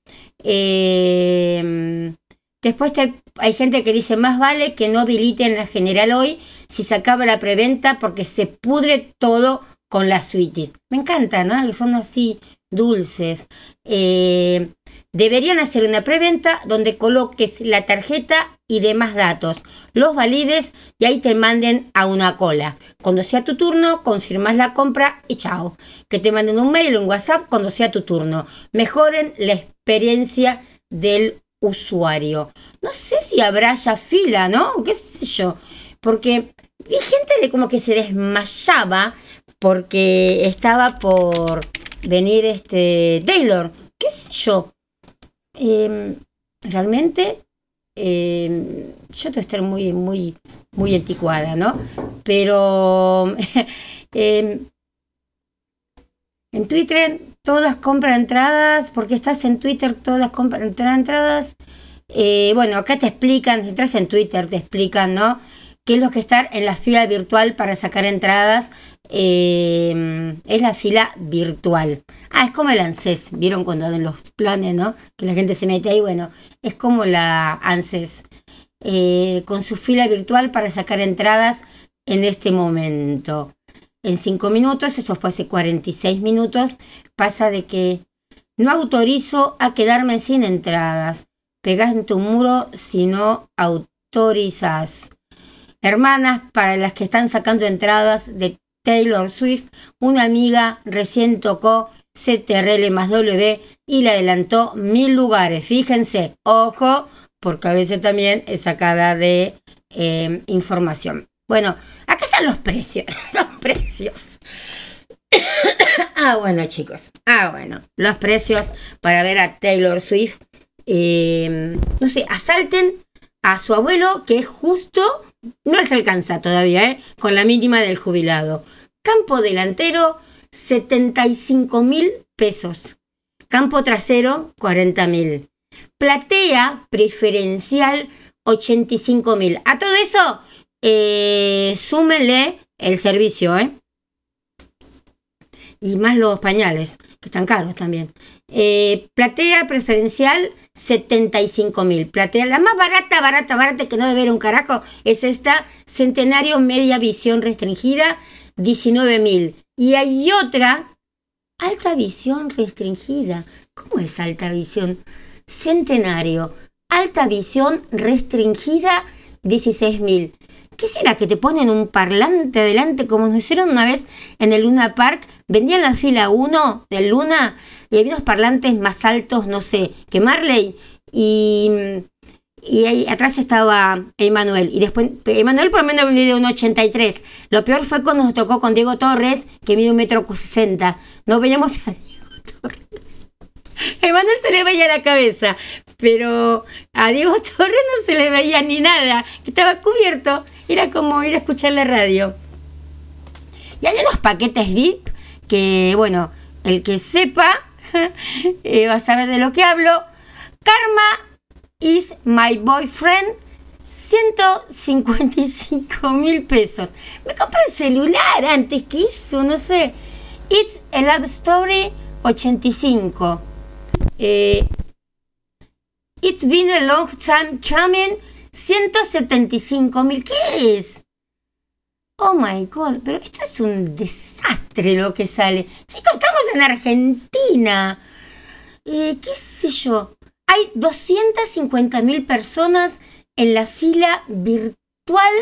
Eh, después hay gente que dice, más vale que no habiliten la general hoy si se acaba la preventa porque se pudre todo con las suites. Me encanta, ¿no? Que son así dulces. Eh, deberían hacer una preventa donde coloques la tarjeta y demás datos, los valides y ahí te manden a una cola. Cuando sea tu turno, confirmas la compra y chao. Que te manden un mail o un WhatsApp cuando sea tu turno. Mejoren la experiencia del usuario. No sé si habrá ya fila, ¿no? ¿Qué sé yo? Porque vi gente de como que se desmayaba porque estaba por venir este Taylor. ¿Qué sé yo? Em, realmente em, yo que estar muy, muy, muy anticuada, ¿no? Pero em, en Twitter todas compran entradas, porque estás en Twitter, todas compran entra- entradas. Eh, bueno, acá te explican, si entras en Twitter, te explican, ¿no? ¿Qué es lo que estar en la fila virtual para sacar entradas? Eh, es la fila virtual. Ah, es como el ANSES. ¿Vieron cuando en los planes, no? Que la gente se mete ahí. Bueno, es como la ANSES. Eh, con su fila virtual para sacar entradas en este momento. En 5 minutos, eso fue hace 46 minutos, pasa de que no autorizo a quedarme sin entradas. Pegás en tu muro si no autorizas. Hermanas, para las que están sacando entradas de Taylor Swift, una amiga recién tocó CTRL más W y le adelantó mil lugares. Fíjense, ojo, porque a veces también es sacada de eh, información. Bueno, acá están los precios. los precios. ah, bueno, chicos. Ah, bueno. Los precios para ver a Taylor Swift. Eh, no sé, asalten a su abuelo, que es justo, no les alcanza todavía, ¿eh? con la mínima del jubilado. Campo delantero, 75 mil pesos. Campo trasero, 40 mil. Platea preferencial, 85 mil. A todo eso, eh, súmenle el servicio, ¿eh? Y más los pañales, que están caros también. Eh, platea preferencial, 75 mil. Platea, la más barata, barata, barata, que no debe haber un carajo, es esta Centenario Media Visión Restringida, 19 mil. Y hay otra, Alta Visión Restringida. ¿Cómo es Alta Visión? Centenario, Alta Visión Restringida, 16 mil. ¿Qué será que te ponen un parlante adelante como nos hicieron una vez en el Luna Park? Vendían la fila 1 del Luna y había unos parlantes más altos, no sé, que Marley. Y, y ahí atrás estaba Emanuel. Y después, Emanuel por lo menos mide un 83. Lo peor fue cuando nos tocó con Diego Torres, que mide un metro 60. No veíamos a Diego Torres. Emanuel se le veía la cabeza, pero a Diego Torres no se le veía ni nada, estaba cubierto. Era como ir a escuchar la radio. Y hay unos paquetes VIP que, bueno, el que sepa eh, va a saber de lo que hablo. Karma is my boyfriend. 155 mil pesos. Me compré un celular antes que eso, no sé. It's a Love Story 85. Eh, it's been a long time coming. 175 mil. ¿Qué es? Oh my god, pero esto es un desastre lo que sale. Chicos, estamos en Argentina. Eh, ¿Qué sé yo? Hay 250 mil personas en la fila virtual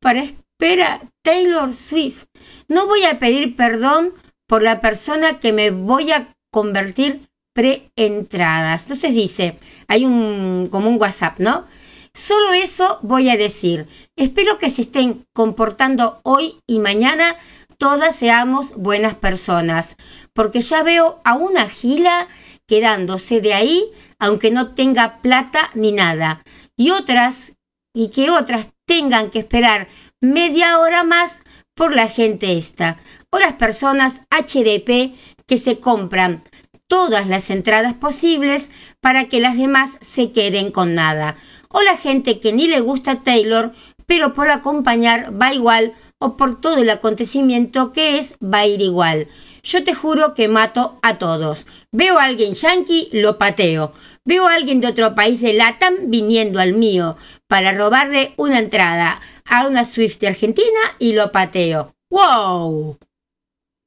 para esperar Taylor Swift. No voy a pedir perdón por la persona que me voy a convertir pre-entradas. Entonces dice, hay un como un WhatsApp, ¿no? Solo eso voy a decir. Espero que se estén comportando hoy y mañana todas seamos buenas personas, porque ya veo a una gila quedándose de ahí, aunque no tenga plata ni nada, y otras, y que otras tengan que esperar media hora más por la gente esta, o las personas HDP que se compran todas las entradas posibles para que las demás se queden con nada o la gente que ni le gusta Taylor, pero por acompañar va igual o por todo el acontecimiento que es va a ir igual. Yo te juro que mato a todos. Veo a alguien yankee, lo pateo. Veo a alguien de otro país de Latam viniendo al mío para robarle una entrada a una Swift Argentina y lo pateo. ¡Wow!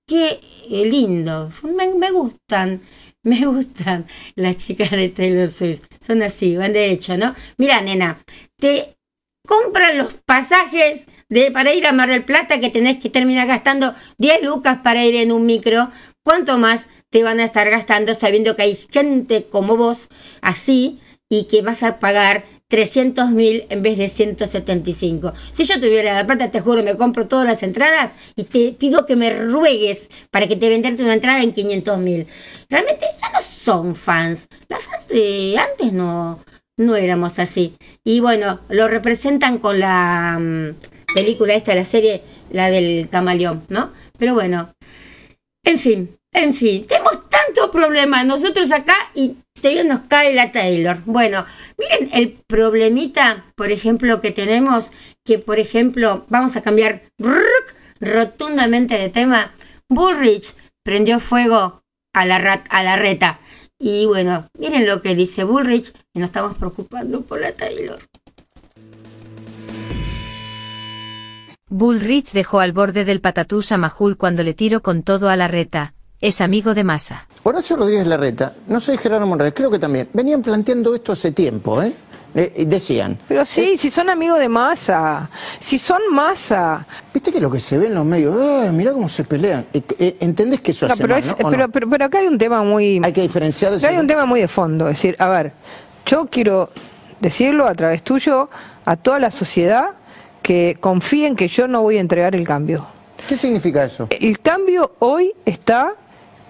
¡Qué lindo! Me, me gustan. Me gustan las chicas de Taylor Swift. Son así, van derecho, ¿no? Mira, nena, te compran los pasajes de, para ir a Mar del Plata que tenés que terminar gastando 10 lucas para ir en un micro. ¿Cuánto más te van a estar gastando sabiendo que hay gente como vos así y que vas a pagar 300 mil en vez de 175. Si yo tuviera la plata, te juro, me compro todas las entradas y te pido que me ruegues para que te venderte una entrada en 500 mil. Realmente ya no son fans. Las fans de antes no, no éramos así. Y bueno, lo representan con la mm, película esta, la serie, la del camaleón, ¿no? Pero bueno, en fin, en fin, tenemos tantos problemas nosotros acá y te nos cae la Taylor. Bueno, miren el problemita, por ejemplo, que tenemos, que por ejemplo, vamos a cambiar rotundamente de tema. Bullrich prendió fuego a la, a la reta. Y bueno, miren lo que dice Bullrich y nos estamos preocupando por la Taylor. Bullrich dejó al borde del patatús a Majul cuando le tiró con todo a la reta es amigo de Massa. Horacio Rodríguez Larreta, no sé Gerardo Monreal, creo que también, venían planteando esto hace tiempo, ¿eh? Decían. Pero sí, eh, si son amigos de Massa, si son Massa. ¿Viste que lo que se ve en los medios? mira mirá cómo se pelean. Eh, ¿Entendés que eso no, pero, pero, pero, acá hay un tema muy... Hay que diferenciar... Hay un tema muy de fondo. Es decir, a ver, yo quiero decirlo a través tuyo a toda la sociedad que confíen que yo no voy a entregar el cambio. ¿Qué significa eso? El cambio hoy está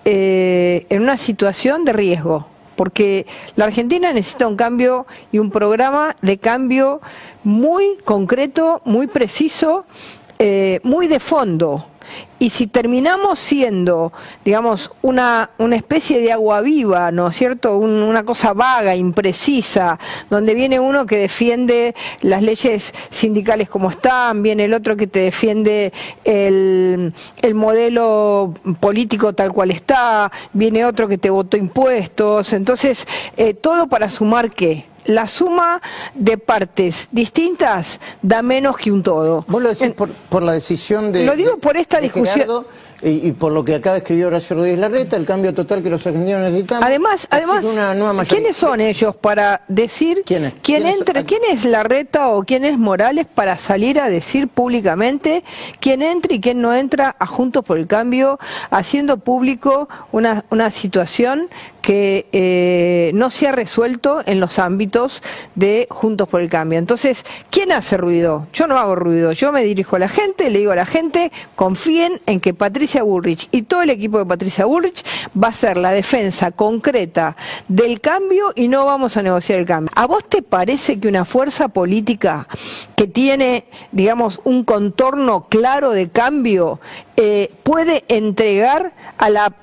eh, en una situación de riesgo, porque la Argentina necesita un cambio y un programa de cambio muy concreto, muy preciso, eh, muy de fondo. Y si terminamos siendo, digamos, una, una especie de agua viva, ¿no es cierto? Un- una cosa vaga, imprecisa, donde viene uno que defiende las leyes sindicales como están, viene el otro que te defiende el, el modelo político tal cual está, viene otro que te votó impuestos, entonces, eh, todo para sumar qué? La suma de partes distintas da menos que un todo. Vos lo decís por, por la decisión de. Lo digo por esta discusión. Gerardo Y, y por lo que acaba de escribir Horacio Rodríguez Larreta, el cambio total que los argentinos necesitamos. Además, además, una nueva mayoría. ¿quiénes son ellos para decir ¿Quién es? quién ¿Quiénes entra, son? quién es Larreta o quién es Morales para salir a decir públicamente quién entra y quién no entra a Juntos por el Cambio, haciendo público una, una situación que eh, no se ha resuelto en los ámbitos de Juntos por el Cambio. Entonces, ¿quién hace ruido? Yo no hago ruido, yo me dirijo a la gente, le digo a la gente, confíen en que Patricia Bullrich y todo el equipo de Patricia Bullrich va a ser la defensa concreta del cambio y no vamos a negociar el cambio. ¿A vos te parece que una fuerza política que tiene, digamos, un contorno claro de cambio eh, puede entregar a la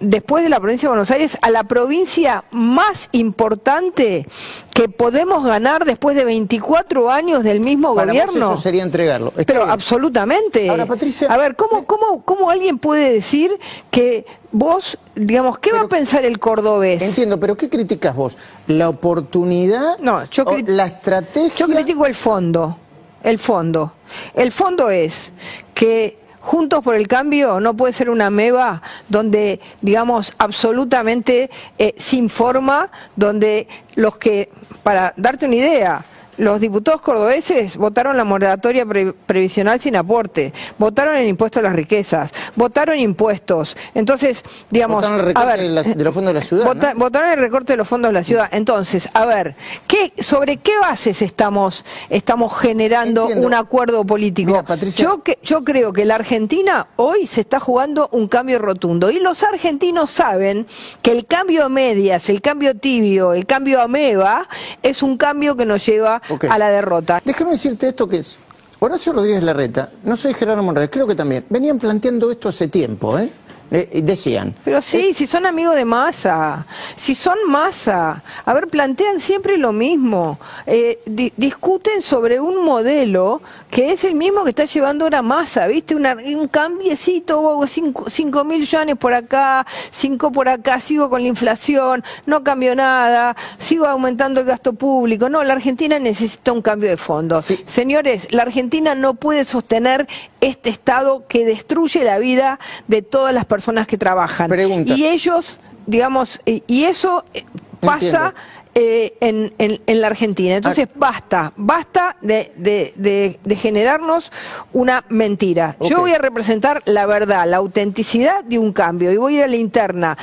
después de la provincia de Buenos Aires a la provincia más importante que podemos ganar después de 24 años del mismo Para vos gobierno. eso sería entregarlo. Está Pero bien. absolutamente. Ahora, Patricia- A ver, ¿cómo, cómo, ¿cómo alguien puede decir que vos, digamos, qué va a pensar el cordobés? Entiendo, pero ¿qué criticas vos? ¿La oportunidad? No, yo o ¿La estrategia? Yo critico el fondo, el fondo. El fondo es que Juntos por el Cambio no puede ser una meba donde, digamos, absolutamente eh, sin forma, donde los que, para darte una idea, los diputados cordobeses votaron la moratoria pre- previsional sin aporte, votaron el impuesto a las riquezas, votaron impuestos. Entonces, digamos, Votaron el a recorte ver, de, la- de los fondos de la ciudad. Votaron el recorte de los fondos de la ciudad. Entonces, a ver, ¿qué, ¿sobre qué bases estamos, estamos generando Entiendo. un acuerdo político? Mira, Patricia- yo, que, yo creo que la Argentina hoy se está jugando un cambio rotundo. Y los argentinos saben que el cambio a medias, el cambio tibio, el cambio ameba, es un cambio que nos lleva A la derrota. Déjame decirte esto que es. Horacio Rodríguez Larreta, no sé Gerardo Monreal, creo que también, venían planteando esto hace tiempo, ¿eh? Eh, y decían. Pero sí, si son amigos de masa, si son masa, a ver, plantean siempre lo mismo, eh, di- discuten sobre un modelo que es el mismo que está llevando ahora masa, ¿viste? Una- un cambiecito, cinco, cinco mil yuanes por acá, cinco por acá, sigo con la inflación, no cambió nada, sigo aumentando el gasto público. No, la Argentina necesita un cambio de fondo. Sí. Señores, la Argentina no puede sostener este Estado que destruye la vida de todas las personas que trabajan. Pregunta. Y ellos, digamos, y, eso eh, pasa eh, en, en- en la Argentina. Entonces, Ah. basta, basta de, de- de- de generarnos una mentira. Yo voy a representar la verdad, la autenticidad de un cambio y voy a ir a la interna.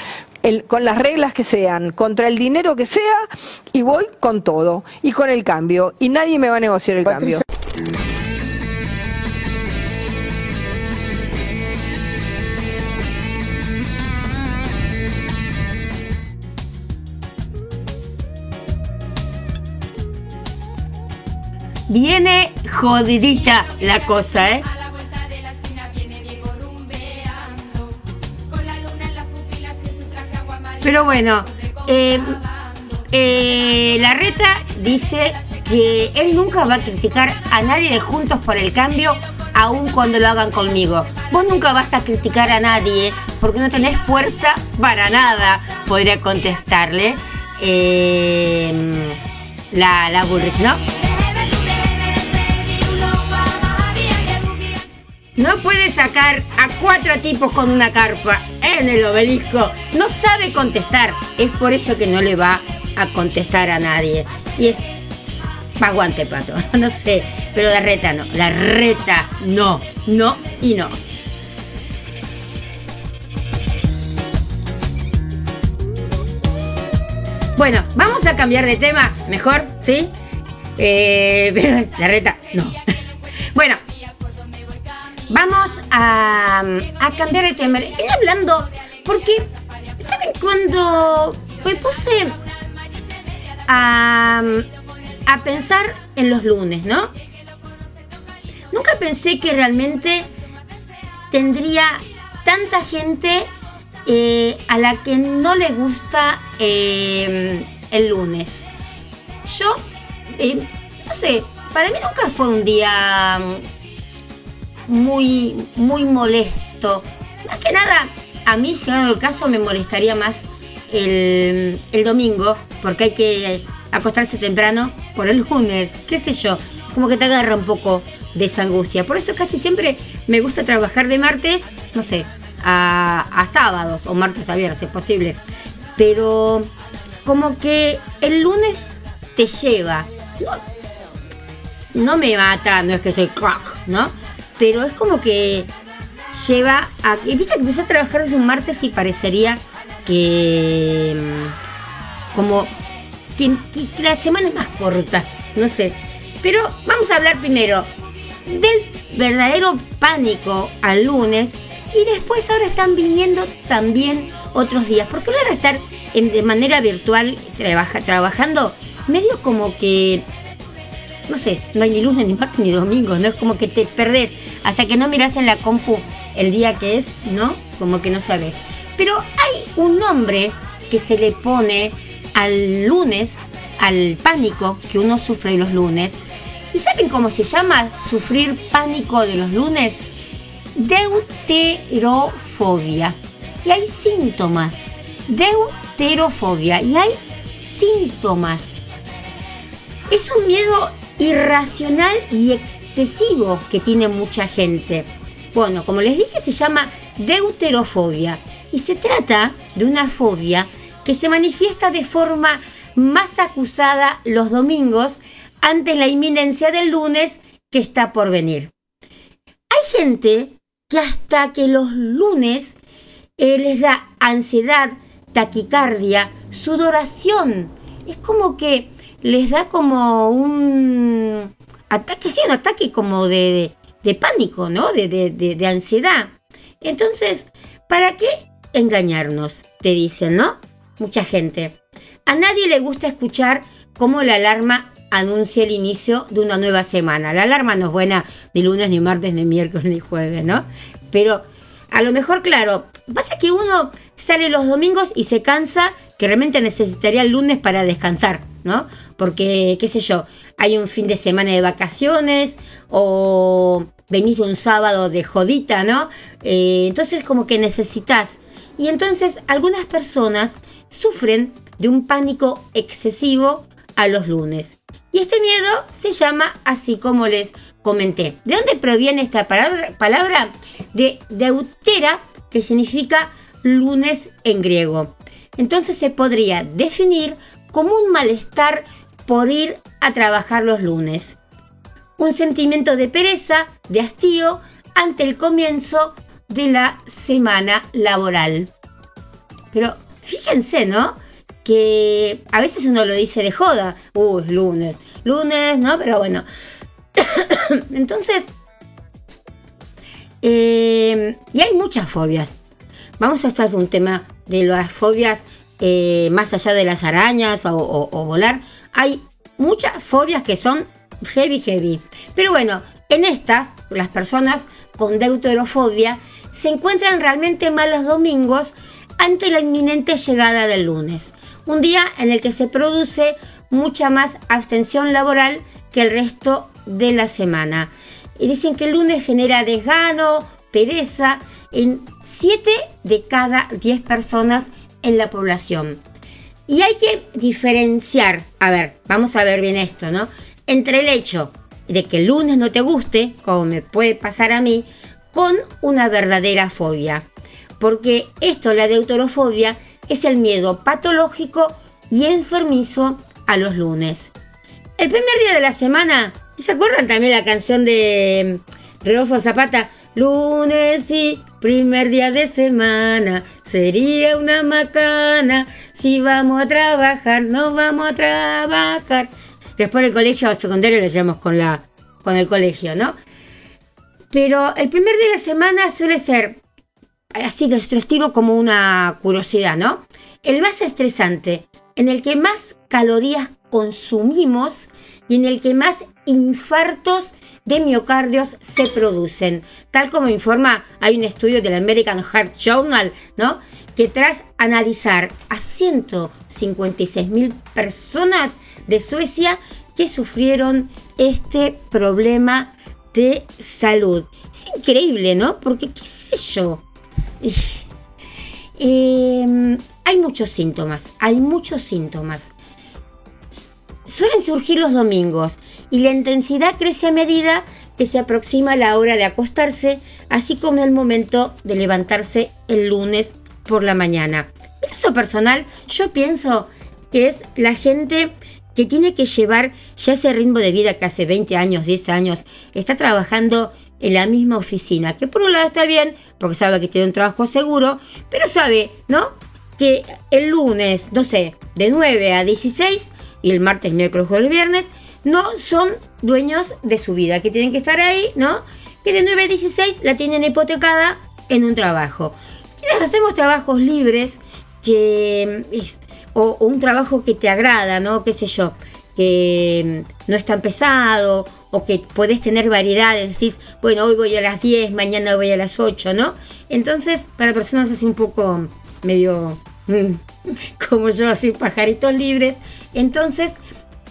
el- con las reglas que sean, contra el dinero que sea, y voy con todo, y con el cambio, y nadie me va a negociar el Patricia- cambio. En su traje agua amarilla. Pero bueno, eh, eh, la reta dice que él nunca va a criticar a nadie de Juntos por el Cambio, aun cuando lo hagan conmigo. Vos nunca vas a criticar a nadie porque no tenés fuerza para nada, podría contestarle eh, la, la Bullrich, ¿no? No puede sacar a cuatro tipos con una carpa en el obelisco. No sabe contestar. Es por eso que no le va a contestar a nadie. Y es. Aguante, pato. No sé. Pero la reta no. La reta no. No y no. Bueno, vamos a cambiar de tema. Mejor, ¿sí? Eh, la reta no. Bueno, Vamos a, cambiar de tema. Estoy hablando porque, ¿saben cuando me puse a, a pensar en los lunes, no? Nunca pensé que realmente tendría tanta gente eh, a la que no le gusta eh, el lunes. Yo, eh, no sé, para mí nunca fue un día muy, muy molesto. Más que nada, a mí, si el caso, me molestaría más el, el domingo, porque hay que acostarse temprano por el lunes, qué sé yo, como que te agarra un poco de esa angustia. Por eso casi siempre me gusta trabajar de martes, no sé, a, a sábados o martes a viernes, es posible. Pero como que el lunes te lleva. No, no me mata, no es que soy crack, ¿no? Pero es como que lleva a... Viste que empezás a trabajar desde un martes y parecería que... mm, Como que, que la semana es más corta, no sé. Pero vamos a hablar primero del verdadero pánico al lunes y después ahora están viniendo también otros días. Porque ahora estar en- de manera virtual trabaja- trabajando medio como que, no sé, no hay ni lunes, ni martes, ni domingo, ¿no? Es como que te perdés hasta que no miras en la compu el día que es, ¿no? Como que no sabes. Pero hay un nombre que se le pone al lunes, al pánico que uno sufre los lunes. ¿Y saben cómo se llama sufrir pánico de los lunes? Deuterofobia. Y hay síntomas. Deuterofobia. Y hay síntomas. Es un miedo irracional y excesivo que tiene mucha gente. Bueno, como les dije, se llama deuterofobia. Y se trata de una fobia que se manifiesta de forma más acusada los domingos ante la inminencia del lunes que está por venir. Hay gente que hasta que los lunes eh, les da ansiedad, taquicardia, sudoración. Es como que les da como un ataque, sí, un ataque como de, pánico, ¿no? De- de ansiedad. Entonces, ¿para qué engañarnos? Te dicen, ¿no? Mucha gente. A nadie le gusta escuchar cómo la alarma anuncia el inicio de una nueva semana. La alarma no es buena ni lunes, ni martes, ni miércoles, ni jueves, ¿no? Pero a lo mejor, claro, pasa que uno sale los domingos y se cansa que realmente necesitaría el lunes para descansar, ¿no? Porque, qué sé yo, hay un fin de semana de vacaciones o venís de un sábado de jodita, ¿no? Eh, entonces como que necesitas. Y entonces algunas personas sufren de un pánico excesivo a los lunes. Y este miedo se llama así como les comenté. ¿De dónde proviene esta palabra? palabra? De deutera, que significa lunes en griego. Entonces se podría definir como un malestar por ir a trabajar los lunes. Un sentimiento de pereza, de hastío, ante el comienzo de la semana laboral. Pero fíjense, ¿no? Que a veces uno lo dice de joda. Uy, es lunes. Lunes, ¿no? Pero bueno. Entonces, eh, y hay muchas fobias. Vamos a de un tema de las fobias eh, más allá de las arañas o- o volar. Hay muchas fobias que son heavy, heavy. Pero bueno, en estas, las personas con deuterofobia se encuentran realmente mal los domingos ante la inminente llegada del lunes. Un día en el que se produce mucha más abstención laboral que el resto de la semana. Y dicen que el lunes genera desgano, pereza en 7 de cada 10 personas en la población. Y hay que diferenciar, a ver, vamos a ver bien esto, ¿no? Entre el hecho de que el lunes no te guste, como me puede pasar a mí, con una verdadera fobia. Porque esto, la deuterofobia, es el miedo patológico y enfermizo a los lunes. El primer día de la semana, ¿se acuerdan también la canción de mm, Rodolfo Zapata? Lunes y primer día de semana, sería una macana. Si vamos a trabajar, no vamos a trabajar. Después el colegio secundario lo hacemos con, la, con el colegio, ¿no? Pero el primer día de la semana suele ser así de nuestro estilo como una curiosidad, ¿no? El más estresante, en el que más calorías consumimos y en el que más infartos de miocardios se producen. Tal como informa, hay un estudio del American Heart Journal, ¿no? Que tras analizar a 156 mil personas de Suecia que sufrieron este problema de salud. Es increíble, ¿no? Porque, qué sé yo. Eh, hay muchos síntomas, hay muchos síntomas. Suelen surgir los domingos y la intensidad crece a medida que se aproxima la hora de acostarse, así como el momento de levantarse el lunes por la mañana. En caso personal, yo pienso que es la gente que tiene que llevar ya ese ritmo de vida que hace 20 años, 10 años, está trabajando en la misma oficina, que por un lado está bien, porque sabe que tiene un trabajo seguro, pero sabe, ¿no? Que el lunes, no sé, de 9 a 16 y el martes, miércoles, jueves, viernes, no son dueños de su vida, que tienen que estar ahí, ¿no? Que de 9 a 16 la tienen hipotecada en un trabajo. Quienes hacemos trabajos libres, que o, un trabajo que te agrada, ¿no? Qué sé yo, que no es tan pesado o que podés tener variedades, decís, bueno, hoy voy a las 10, mañana voy a las 8, ¿no? Entonces, para personas así un poco medio mm, como yo, así pajaritos libres, entonces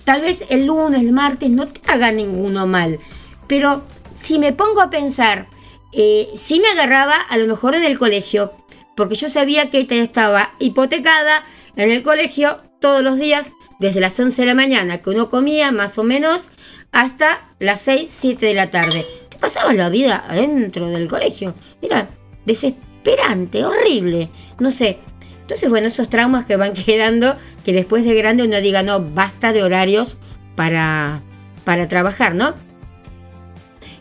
tal vez el lunes, el martes no te haga ninguno mal, pero si me pongo a pensar, eh, si me agarraba a lo mejor en el colegio, porque yo sabía que estaba hipotecada en el colegio todos los días, desde las 11 de la mañana, que uno comía más o menos, hasta las 6, 7 de la tarde. Te pasabas la vida adentro del colegio. Era desesperante, horrible. No sé. Entonces, bueno, esos traumas que van quedando, que después de grande uno diga, no, basta de horarios para, para trabajar, ¿no?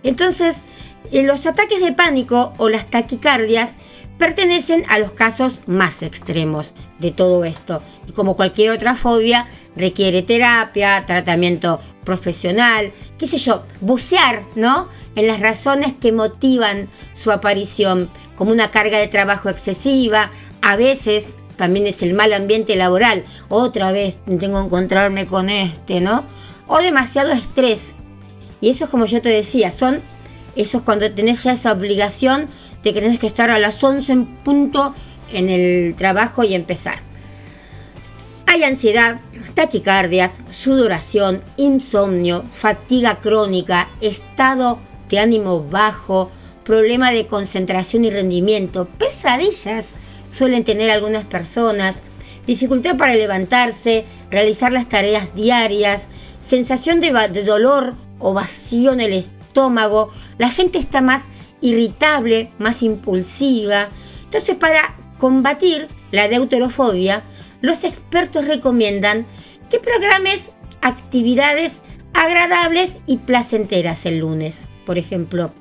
Entonces, los ataques de pánico o las taquicardias pertenecen a los casos más extremos de todo esto. Y como cualquier otra fobia, requiere terapia, tratamiento profesional, qué sé yo, bucear, ¿no? En las razones que motivan su aparición, como una carga de trabajo excesiva, a veces también es el mal ambiente laboral, otra vez tengo que encontrarme con este, ¿no? O demasiado estrés. Y eso es como yo te decía, son esos cuando tenés ya esa obligación de que tenés que estar a las 11 en punto en el trabajo y empezar. Hay ansiedad, taquicardias, sudoración, insomnio, fatiga crónica, estado de ánimo bajo, problema de concentración y rendimiento, pesadillas suelen tener algunas personas, dificultad para levantarse, realizar las tareas diarias, sensación de, dolor o vacío en el estómago, la gente está más irritable, más impulsiva. Entonces, para combatir la deuterofobia, los expertos recomiendan que programes actividades agradables y placenteras el lunes, por ejemplo,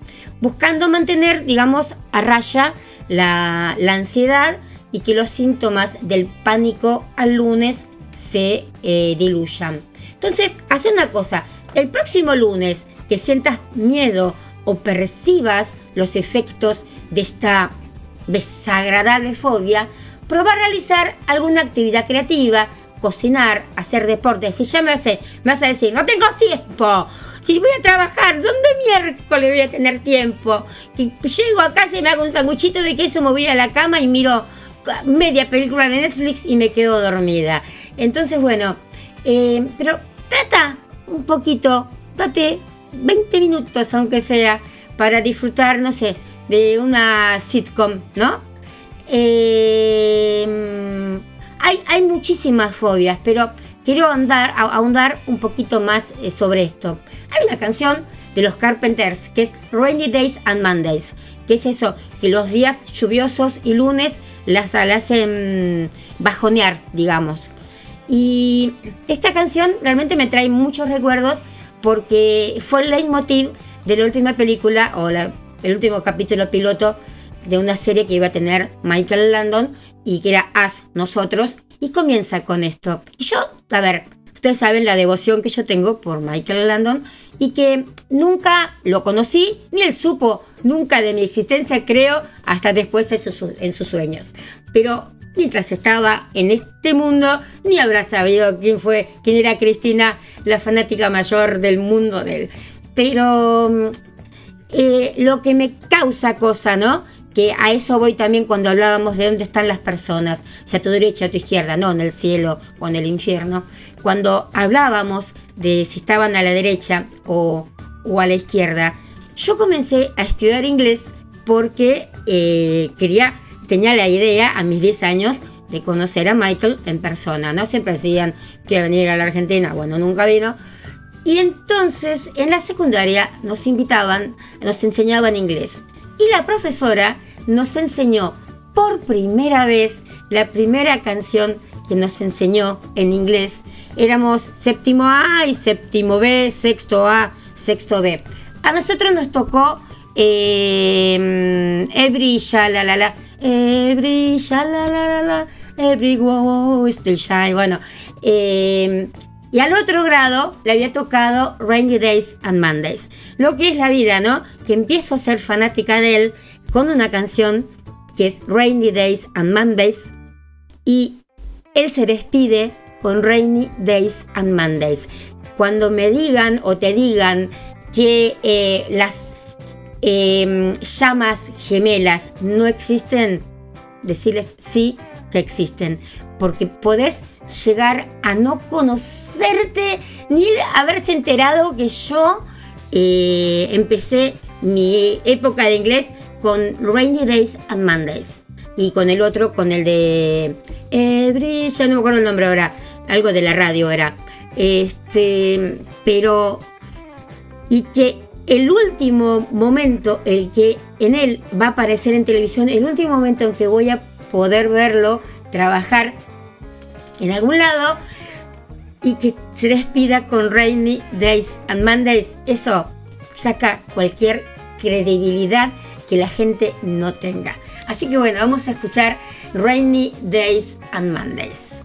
buscando mantener, digamos, a raya la, ansiedad y que los síntomas del pánico al lunes se eh, diluyan. Entonces, haz una cosa, el próximo lunes que sientas miedo o percibas los efectos de esta desagradable fobia, probar realizar alguna actividad creativa, cocinar, hacer deporte. Si ya me, hace, me vas a decir, no tengo tiempo. Si voy a trabajar, ¿dónde miércoles voy a tener tiempo? Que llego a casa y me hago un sanguchito de queso, me voy a la cama y miro media película de Netflix y me quedo dormida. Entonces, bueno, eh, pero trata un poquito, date 20 minutos, aunque sea, para disfrutar, no sé, de una sitcom, ¿no? Eh, hay, hay, muchísimas fobias, pero quiero ahondar, ahondar un poquito más eh, sobre esto. Hay una canción de los Carpenters que es Rainy Days and Mondays, que es eso, que los días lluviosos y lunes las, las hacen bajonear, digamos. Y esta canción realmente me trae muchos recuerdos porque fue el leitmotiv de la última película o el último capítulo piloto de una serie que iba a tener Michael Landon y que era As, nosotros, y comienza con esto. Y yo, a ver, ustedes saben la devoción que yo tengo por Michael Landon y que nunca lo conocí, ni él supo nunca de mi existencia, creo, hasta después en sus, sueños. Pero mientras estaba en este mundo, ni habrá sabido quién fue, quién era Cristina, la fanática mayor del mundo de él. Pero mm, eh, lo que me causa cosa, ¿no? Que a eso voy también cuando hablábamos de dónde están las personas, si a tu derecha o a tu izquierda, no en el cielo o en el infierno. Cuando hablábamos de si estaban a la derecha o, o a la izquierda, yo comencé a estudiar inglés porque eh, quería, tenía la idea a mis 10 años de conocer a Michael en persona, ¿no? Siempre decían que iba a venir a la Argentina, bueno, nunca vino. Y entonces en la secundaria nos invitaban, nos enseñaban inglés. Y la profesora nos enseñó por primera vez la primera canción que nos enseñó en inglés. Éramos séptimo A y séptimo B, sexto A, sexto B. A nosotros nos tocó eh, Every Shalalala, Every Shalalala, Every Wow Still Shine. Bueno, eh, y al otro grado le había tocado Rainy Days and Mondays. Lo que es la vida, ¿no? Que empiezo a ser fanática de él con una canción que es Rainy Days and Mondays. Y él se despide con Rainy Days and Mondays. Cuando me digan o te digan que eh, las eh, llamas gemelas no existen, decirles sí que existen, porque podés llegar a no conocerte ni haberse enterado que yo eh, empecé mi época de inglés con Rainy Days and Mondays y con el otro, con el de Every, ya no me acuerdo el nombre ahora, algo de la radio era. Este, pero y que el último momento, el que en él va a aparecer en televisión, el último momento en que voy a poder verlo trabajar en algún lado y que se despida con Rainy Days and Mondays, eso saca cualquier credibilidad que la gente no tenga. Así que bueno, vamos a escuchar Rainy Days and Mondays.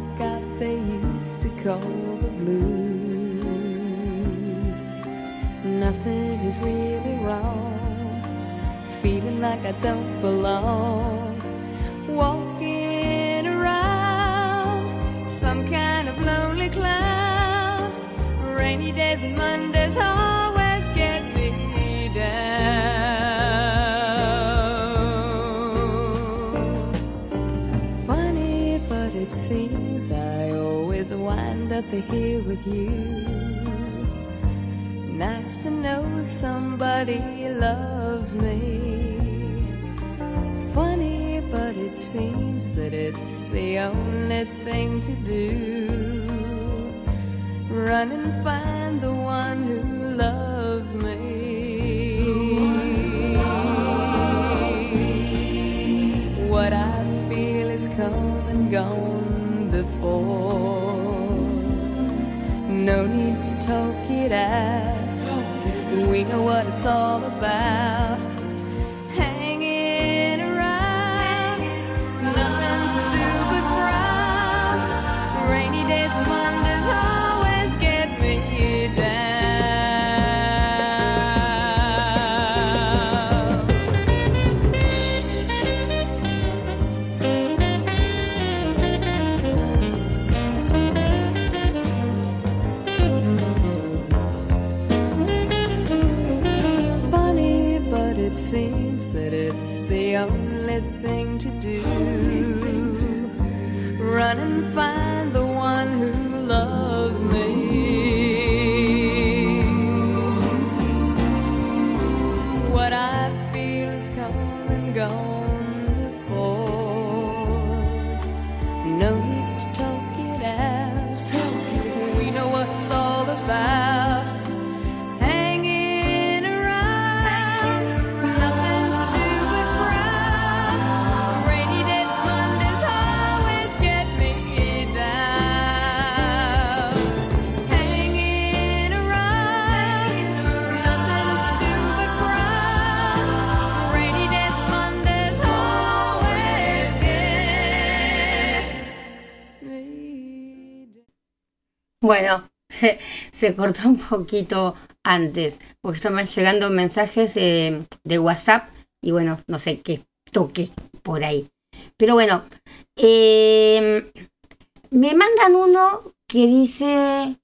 got they used to call the blues. Nothing is really wrong. Feeling like I don't belong. Walking around some kind of lonely cloud. Rainy days and Mondays always get me down. Up here with you. Nice to know somebody loves me. Funny, but it seems that it's the only thing to do. Run and find the one who loves me. What I feel is come and gone No need to talk it out. We know what it's all about. Bueno, se cortó un poquito antes, porque estaban llegando mensajes de, de WhatsApp y bueno, no sé qué toque por ahí. Pero bueno, eh, me mandan uno que dice,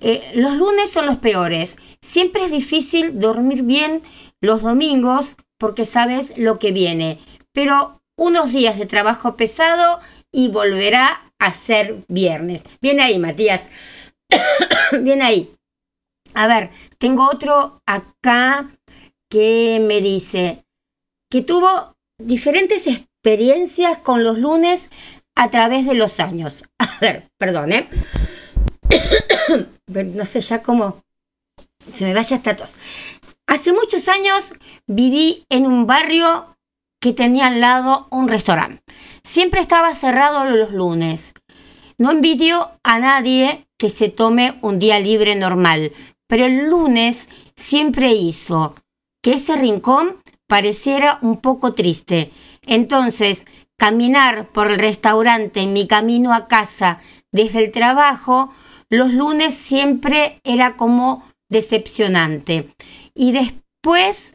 eh, los lunes son los peores. Siempre es difícil dormir bien los domingos porque sabes lo que viene. Pero unos días de trabajo pesado y volverá a ser viernes. Bien ahí, Matías. bien ahí. A ver, tengo otro acá que me dice que tuvo diferentes experiencias con los lunes a través de los años. A ver, perdón, ¿eh? no sé ya cómo se me vaya esta tos. Hace muchos años viví en un barrio que tenía al lado un restaurante. Siempre estaba cerrado los lunes. No envidio a nadie que se tome un día libre normal, pero el lunes siempre hizo que ese rincón pareciera un poco triste. Entonces, caminar por el restaurante en mi camino a casa desde el trabajo, los lunes siempre era como decepcionante. Y después,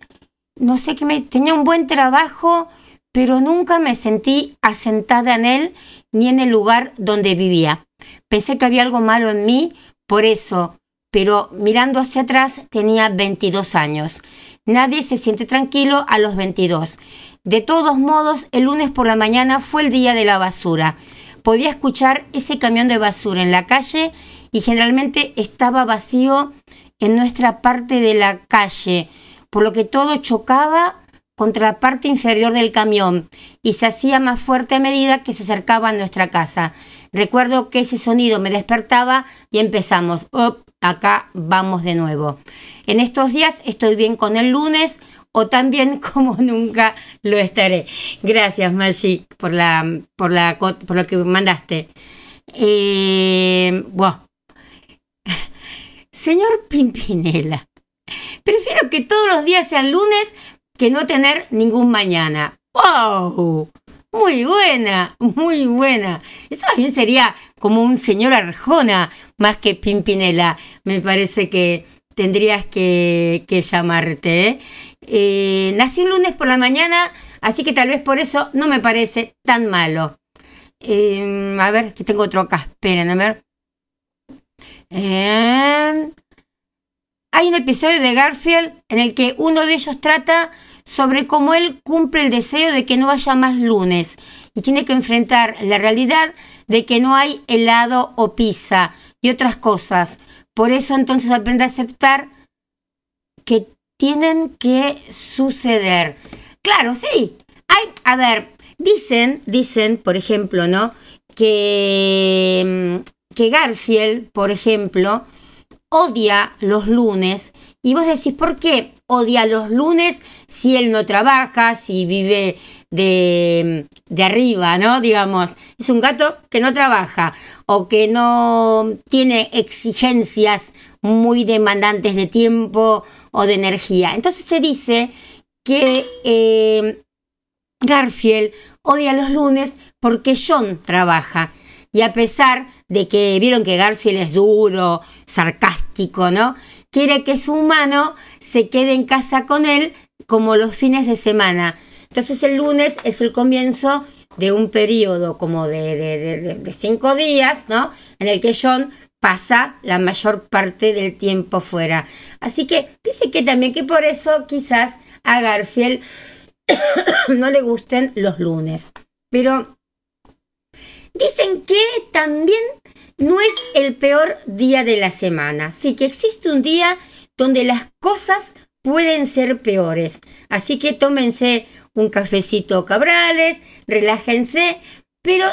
no sé qué me tenía un buen trabajo, pero nunca me sentí asentada en él ni en el lugar donde vivía. Pensé que había algo malo en mí, por eso, pero mirando hacia atrás tenía 22 años. Nadie se siente tranquilo a los 22. De todos modos, el lunes por la mañana fue el día de la basura. Podía escuchar ese camión de basura en la calle y generalmente estaba vacío en nuestra parte de la calle, por lo que todo chocaba contra la parte inferior del camión y se hacía más fuerte a medida que se acercaba a nuestra casa. Recuerdo que ese sonido me despertaba y empezamos. acá vamos de nuevo. En estos días estoy bien con el lunes o también como nunca lo estaré. Gracias, Maggi, por, la, por, la, por lo que mandaste. Eh, Señor Pimpinela, prefiero que todos los días sean lunes que no tener ningún mañana. ¡Wow! Muy buena, muy buena. Eso también sería como un señor Arjona más que Pimpinela. Me parece que tendrías que, llamarte. ¿eh? Eh, nací un lunes por la mañana, así que tal vez por eso no me parece tan malo. Eh, a ver, que tengo otro acá. Esperen, a ver. Hay un episodio de Garfield en el que uno de ellos trata sobre cómo él cumple el deseo de que no haya más lunes y tiene que enfrentar la realidad de que no hay helado o pizza y otras cosas. Por eso entonces aprende a aceptar que tienen que suceder. Claro, sí. Hay, a ver, dicen, dicen, por ejemplo, ¿no? Que, mm, que Garfield, por ejemplo, odia los lunes. Y vos decís, ¿por qué odia los lunes si él no trabaja, si vive de, de, arriba, ¿no? Digamos, es un gato que no trabaja o que no tiene exigencias muy demandantes de tiempo o de energía. Entonces se dice que eh, Garfield odia los lunes porque John trabaja. Y a pesar de que vieron que Garfield es duro, sarcástico, ¿no? Quiere que su humano se quede en casa con él como los fines de semana. Entonces el lunes es el comienzo de un periodo como de, de, cinco días, ¿no? En el que John pasa la mayor parte del tiempo fuera. Así que dice que también que por eso quizás a Garfield no le gusten los lunes. Pero dicen que también no es el peor día de la semana. Sí que existe un día donde las cosas pueden ser peores. Así que tómense un cafecito cabrales, relájense, pero